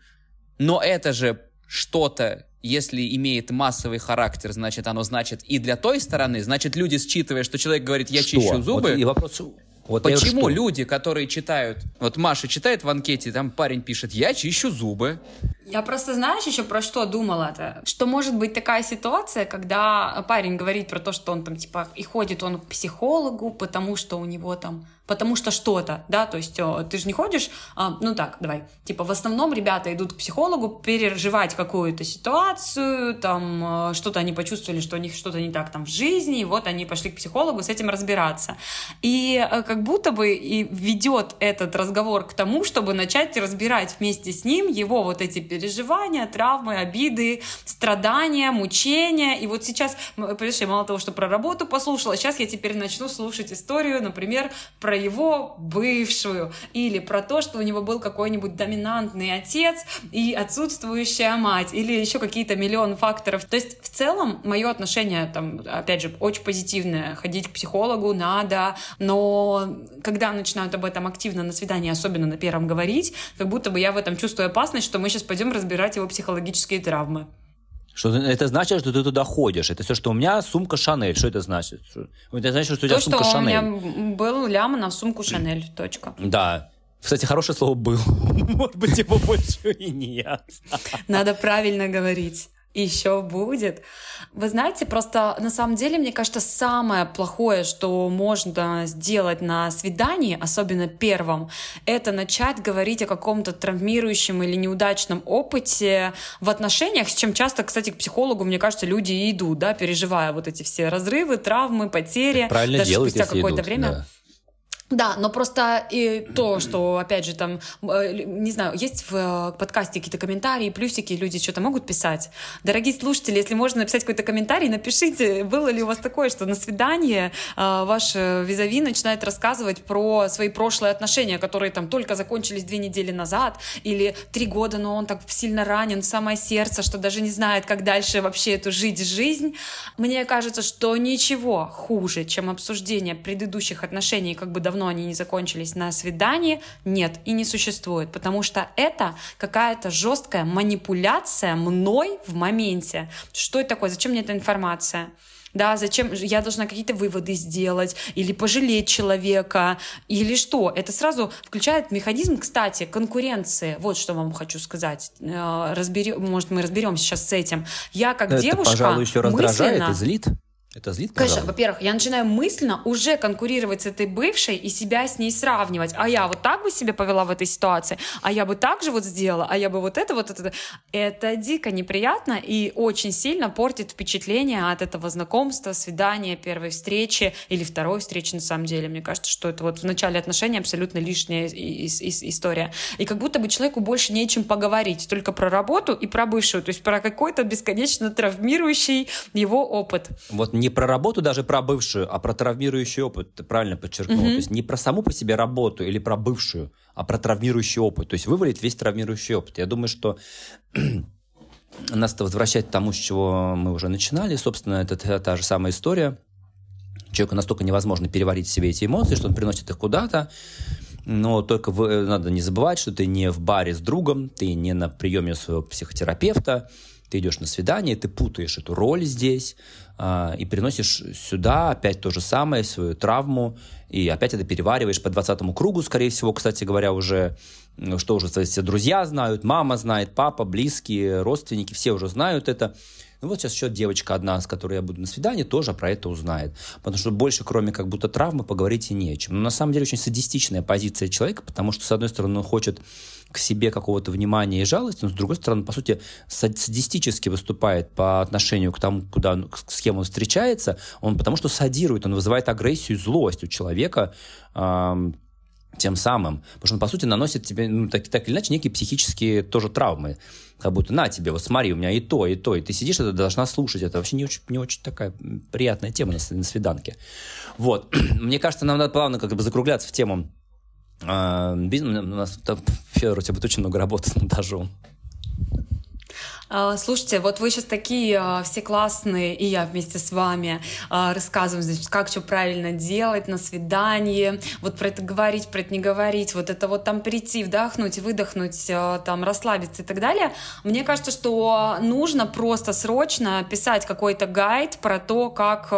но это же что-то, если имеет массовый характер, значит, оно значит и для той стороны, значит, люди, считывая, что человек говорит, «я что? чищу зубы...» вот и вопрос, Вот Почему люди, которые читают, вот Маша читает в анкете, там парень пишет, я чищу зубы. Я просто, знаешь, еще про что думала-то? Что может быть такая ситуация, когда парень говорит про то, что он там, типа, и ходит он к психологу, потому что у него там потому что что-то, да, то есть ты же не ходишь, а, ну так, давай, типа в основном ребята идут к психологу переживать какую-то ситуацию, там э, что-то они почувствовали, что у них что-то не так там в жизни, и вот они пошли к психологу с этим разбираться. И э, как будто бы и ведет этот разговор к тому, чтобы начать разбирать вместе с ним его вот эти переживания, травмы, обиды, страдания, мучения. И вот сейчас, понимаешь, я мало того, что про работу послушала, сейчас я теперь начну слушать историю, например, про про его бывшую или про то, что у него был какой-нибудь доминантный отец и отсутствующая мать или еще какие-то миллион факторов. То есть в целом мое отношение, там, опять же, очень позитивное. Ходить к психологу надо, но когда начинают об этом активно на свидании, особенно на первом говорить, как будто бы я в этом чувствую опасность, что мы сейчас пойдем разбирать его психологические травмы. Что это значит, что ты туда ходишь. Это все, что у меня сумка Шанель. Что это значит? Это значит, что у тебя То, сумка что Шанель. у меня был лям на сумку Шанель. Точка. Да. Кстати, хорошее слово «был». Может быть, его больше и нет. Надо правильно говорить еще будет. Вы знаете, просто на самом деле, мне кажется, самое плохое, что можно сделать на свидании, особенно первом, это начать говорить о каком-то травмирующем или неудачном опыте в отношениях, с чем часто, кстати, к психологу, мне кажется, люди и идут, да, переживая вот эти все разрывы, травмы, потери. Правильно даже делают, спустя какое-то время. Да. Да, но просто и то, что, опять же, там, э, не знаю, есть в э, подкасте какие-то комментарии, плюсики, люди что-то могут писать. Дорогие слушатели, если можно написать какой-то комментарий, напишите, было ли у вас такое, что на свидание э, ваш визави начинает рассказывать про свои прошлые отношения, которые там только закончились две недели назад, или три года, но он так сильно ранен в самое сердце, что даже не знает, как дальше вообще эту жить жизнь. Мне кажется, что ничего хуже, чем обсуждение предыдущих отношений, как бы давно давно они не закончились на свидании, нет и не существует, потому что это какая-то жесткая манипуляция мной в моменте. Что это такое? Зачем мне эта информация? да, зачем я должна какие-то выводы сделать, или пожалеть человека, или что. Это сразу включает механизм, кстати, конкуренции. Вот что вам хочу сказать. Э, разберем, может, мы разберемся сейчас с этим. Я как это, девушка пожалуй, еще раздражает мысленно... и злит. Это злит, Конечно, во-первых, я начинаю мысленно уже конкурировать с этой бывшей и себя с ней сравнивать. А я вот так бы себя повела в этой ситуации, а я бы так же вот сделала, а я бы вот это, вот это. Это дико неприятно и очень сильно портит впечатление от этого знакомства, свидания, первой встречи или второй встречи на самом деле. Мне кажется, что это вот в начале отношений абсолютно лишняя история. И как будто бы человеку больше не о чем поговорить, только про работу и про бывшую, то есть про какой-то бесконечно травмирующий его опыт. Вот не про работу даже про бывшую, а про травмирующий опыт, ты правильно подчеркнул. Mm-hmm. То есть не про саму по себе работу или про бывшую, а про травмирующий опыт. То есть вывалить весь травмирующий опыт. Я думаю, что нас это возвращает к тому, с чего мы уже начинали. Собственно, это та, та же самая история. Человеку настолько невозможно переварить в себе эти эмоции, что он приносит их куда-то. Но только в, э, надо не забывать, что ты не в баре с другом, ты не на приеме своего психотерапевта, ты идешь на свидание, ты путаешь эту роль здесь э, и приносишь сюда опять то же самое, свою травму, и опять это перевариваешь по 20 кругу, скорее всего, кстати говоря, уже, что уже все друзья знают, мама знает, папа, близкие, родственники, все уже знают это. Ну вот сейчас еще девочка одна, с которой я буду на свидании, тоже про это узнает. Потому что больше, кроме как будто травмы, поговорить и не о чем. Но на самом деле очень садистичная позиция человека, потому что, с одной стороны, он хочет к себе какого-то внимания и жалости, но с другой стороны, по сути, садистически выступает по отношению к тому, куда, с кем он встречается, он потому что садирует, он вызывает агрессию и злость у человека, эм, тем самым. Потому что он, по сути, наносит тебе, ну, так, так или иначе, некие психические тоже травмы. Как будто, на тебе, вот смотри, у меня и то, и то, и ты сидишь, это должна слушать. Это вообще не очень, не очень такая приятная тема на, на свиданке. Вот. Мне кажется, нам надо плавно как бы закругляться в тему э, бизнеса. У нас там, Федор, у тебя будет очень много работы с монтажом. А, слушайте, вот вы сейчас такие а, все классные, и я вместе с вами а, рассказываем, значит, как что правильно делать на свидании, вот про это говорить, про это не говорить, вот это вот там прийти, вдохнуть, выдохнуть, там расслабиться и так далее. Мне кажется, что нужно просто срочно писать какой-то гайд про то, как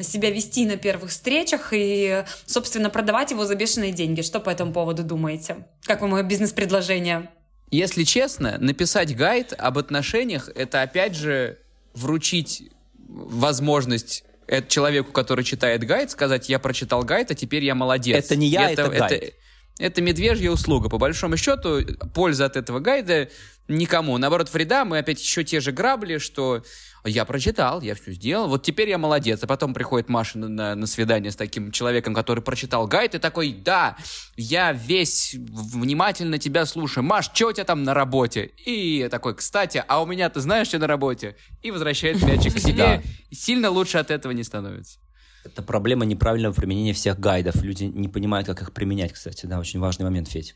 себя вести на первых встречах и, собственно, продавать его за бешеные деньги. Что по этому поводу думаете? Как вам мое бизнес-предложение? Если честно, написать гайд об отношениях — это, опять же, вручить возможность человеку, который читает гайд, сказать, я прочитал гайд, а теперь я молодец. Это не я, это, это гайд. Это, это медвежья услуга. По большому счету, польза от этого гайда никому. Наоборот, вреда мы опять еще те же грабли, что я прочитал, я все сделал, вот теперь я молодец. А потом приходит Маша на, на, на свидание с таким человеком, который прочитал гайд, и такой, да, я весь внимательно тебя слушаю. Маш, что у тебя там на работе? И я такой, кстати, а у меня ты знаешь, что на работе? И возвращает мячик к себе. Сильно лучше от этого не становится. Это проблема неправильного применения всех гайдов. Люди не понимают, как их применять, кстати. Да, очень важный момент, Федь.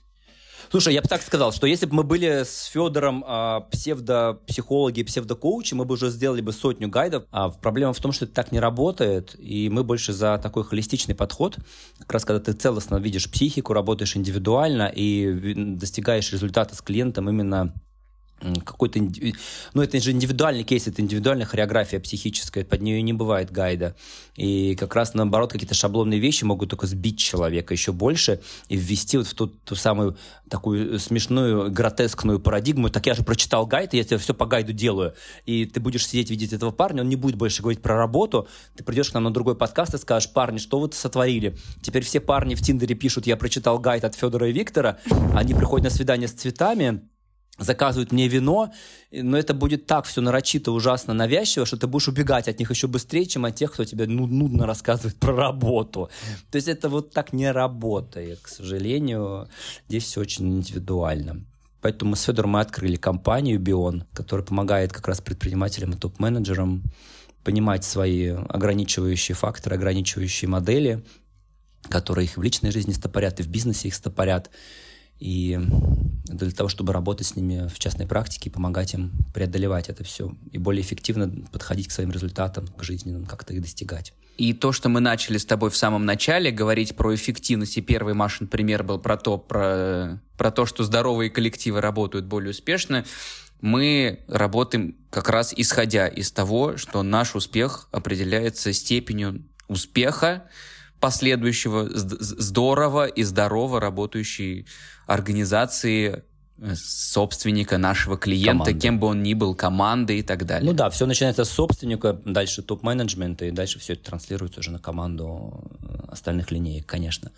Слушай, я бы так сказал, что если бы мы были с Федором а, псевдопсихологи, псевдокоучи, мы бы уже сделали бы сотню гайдов. А проблема в том, что это так не работает, и мы больше за такой холистичный подход, как раз когда ты целостно видишь психику, работаешь индивидуально и достигаешь результата с клиентом именно какой-то... Ну, это же индивидуальный кейс, это индивидуальная хореография психическая, под нее не бывает гайда. И как раз наоборот, какие-то шаблонные вещи могут только сбить человека еще больше и ввести вот в ту, ту самую такую смешную, гротескную парадигму. Так я же прочитал гайд, и я тебе все по гайду делаю. И ты будешь сидеть, видеть этого парня, он не будет больше говорить про работу. Ты придешь к нам на другой подкаст и скажешь, парни, что вы сотворили? Теперь все парни в Тиндере пишут, я прочитал гайд от Федора и Виктора, они приходят на свидание с цветами, заказывают мне вино, но это будет так все нарочито, ужасно навязчиво, что ты будешь убегать от них еще быстрее, чем от тех, кто тебе нудно рассказывает про работу. То есть это вот так не работает, к сожалению. Здесь все очень индивидуально. Поэтому мы с Федором мы открыли компанию Бион, которая помогает как раз предпринимателям и топ-менеджерам понимать свои ограничивающие факторы, ограничивающие модели, которые их в личной жизни стопорят и в бизнесе их стопорят и для того, чтобы работать с ними в частной практике, помогать им преодолевать это все и более эффективно подходить к своим результатам, к жизненным, как-то их достигать. И то, что мы начали с тобой в самом начале говорить про эффективность, и первый Машин пример был про то, про, про то, что здоровые коллективы работают более успешно, мы работаем как раз исходя из того, что наш успех определяется степенью успеха, последующего здорово и здорово работающей организации э, собственника, нашего клиента, Команда. кем бы он ни был, команды и так далее. Ну да, все начинается с собственника, дальше топ-менеджмента, и дальше все это транслируется уже на команду э, остальных линеек, конечно.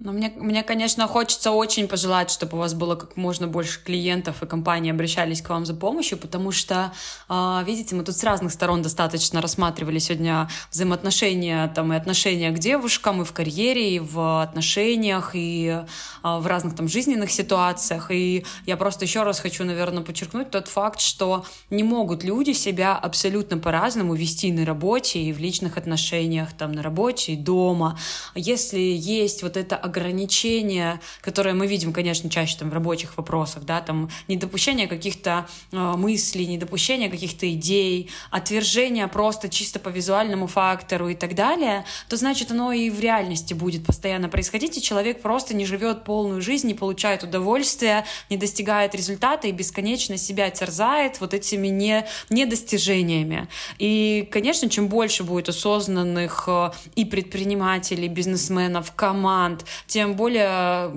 Но мне, мне, конечно, хочется очень пожелать, чтобы у вас было как можно больше клиентов и компании обращались к вам за помощью, потому что, э, видите, мы тут с разных сторон достаточно рассматривали сегодня взаимоотношения там, и отношения к девушкам, и в карьере, и в отношениях, и э, в разных там жизненных ситуациях. И я просто еще раз хочу, наверное, подчеркнуть тот факт, что не могут люди себя абсолютно по-разному вести на работе и в личных отношениях, там, на работе и дома. Если есть вот это ограничения, которые мы видим, конечно, чаще там в рабочих вопросах, да, там недопущение каких-то э, мыслей, недопущение каких-то идей, отвержение просто чисто по визуальному фактору и так далее, то значит оно и в реальности будет постоянно происходить, и человек просто не живет полную жизнь, не получает удовольствия, не достигает результата и бесконечно себя терзает вот этими не, недостижениями. И, конечно, чем больше будет осознанных э, и предпринимателей, бизнесменов, команд, тем более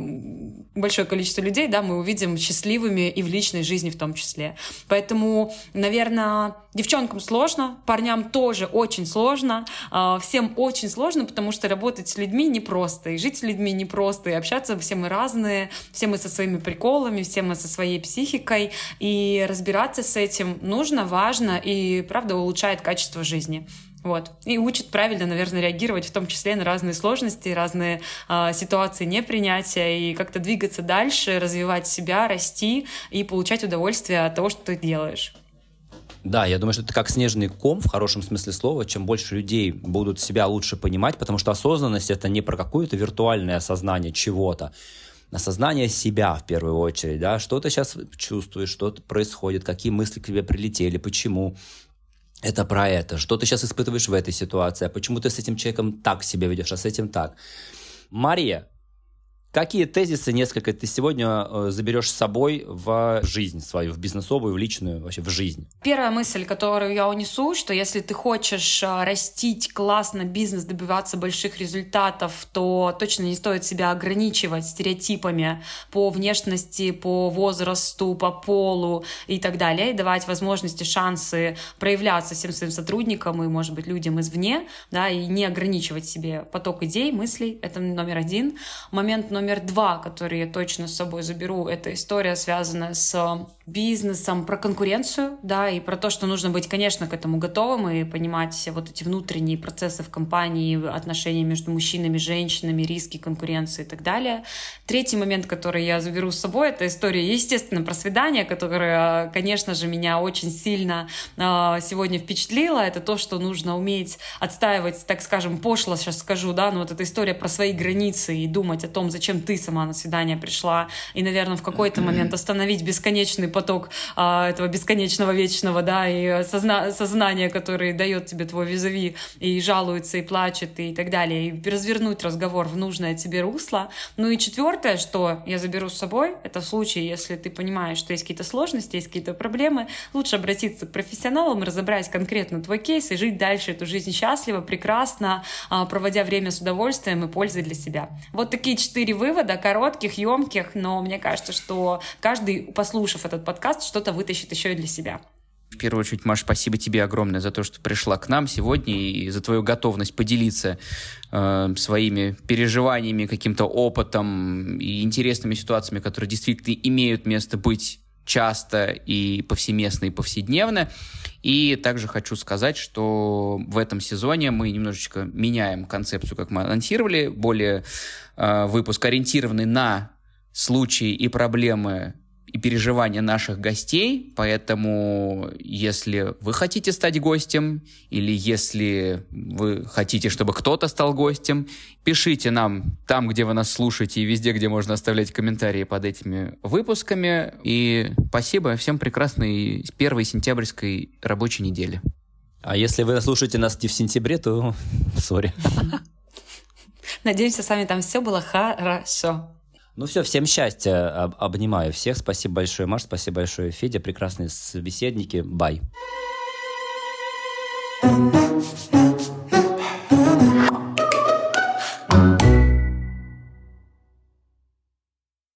большое количество людей, да, мы увидим счастливыми и в личной жизни в том числе. Поэтому, наверное, девчонкам сложно, парням тоже очень сложно, а, всем очень сложно, потому что работать с людьми непросто, и жить с людьми непросто, и общаться все мы разные, все мы со своими приколами, все мы со своей психикой, и разбираться с этим нужно, важно, и, правда, улучшает качество жизни. Вот. И учит правильно, наверное, реагировать, в том числе на разные сложности, разные э, ситуации непринятия, и как-то двигаться дальше, развивать себя, расти и получать удовольствие от того, что ты делаешь. Да, я думаю, что это как снежный ком в хорошем смысле слова. Чем больше людей будут себя лучше понимать, потому что осознанность это не про какое-то виртуальное осознание чего-то, осознание себя в первую очередь, да, что ты сейчас чувствуешь, что происходит, какие мысли к тебе прилетели, почему, это про это, что ты сейчас испытываешь в этой ситуации, а почему ты с этим человеком так себя ведешь, а с этим так. Мария, Какие тезисы несколько ты сегодня э, заберешь с собой в жизнь свою, в бизнесовую, в личную, вообще в жизнь? Первая мысль, которую я унесу, что если ты хочешь э, растить классно бизнес, добиваться больших результатов, то точно не стоит себя ограничивать стереотипами по внешности, по возрасту, по полу и так далее, и давать возможности, шансы проявляться всем своим сотрудникам и, может быть, людям извне, да, и не ограничивать себе поток идей, мыслей. Это номер один. Момент номер номер два, который я точно с собой заберу, это история, связанная с бизнесом, про конкуренцию, да, и про то, что нужно быть, конечно, к этому готовым и понимать вот эти внутренние процессы в компании, отношения между мужчинами, женщинами, риски конкуренции и так далее. Третий момент, который я заберу с собой, это история, естественно, про свидание, которое, конечно же, меня очень сильно э, сегодня впечатлило. Это то, что нужно уметь отстаивать, так скажем, пошло сейчас скажу, да, но вот эта история про свои границы и думать о том, зачем ты сама на свидание пришла, и, наверное, в какой-то момент остановить бесконечный поток а, этого бесконечного вечного, да, и созна сознания, который дает тебе твой визави, и жалуется, и плачет, и так далее, и развернуть разговор в нужное тебе русло. Ну и четвертое, что я заберу с собой, это в случае, если ты понимаешь, что есть какие-то сложности, есть какие-то проблемы, лучше обратиться к профессионалам, разобрать конкретно твой кейс и жить дальше эту жизнь счастливо, прекрасно, а, проводя время с удовольствием и пользой для себя. Вот такие четыре вывода, коротких, емких, но мне кажется, что каждый, послушав этот подкаст, что-то вытащит еще и для себя. В первую очередь, Маша, спасибо тебе огромное за то, что пришла к нам сегодня и за твою готовность поделиться э, своими переживаниями, каким-то опытом и интересными ситуациями, которые действительно имеют место быть часто и повсеместно, и повседневно. И также хочу сказать, что в этом сезоне мы немножечко меняем концепцию, как мы анонсировали, более э, выпуск ориентированный на случаи и проблемы и переживания наших гостей, поэтому если вы хотите стать гостем или если вы хотите, чтобы кто-то стал гостем, пишите нам там, где вы нас слушаете и везде, где можно оставлять комментарии под этими выпусками. И спасибо, всем прекрасной первой сентябрьской рабочей недели. А если вы слушаете нас не в сентябре, то сори. Надеемся, с вами там все было хорошо. Ну все, всем счастья, об, обнимаю всех. Спасибо большое, Маш, спасибо большое, Федя, прекрасные собеседники. Бай. thank you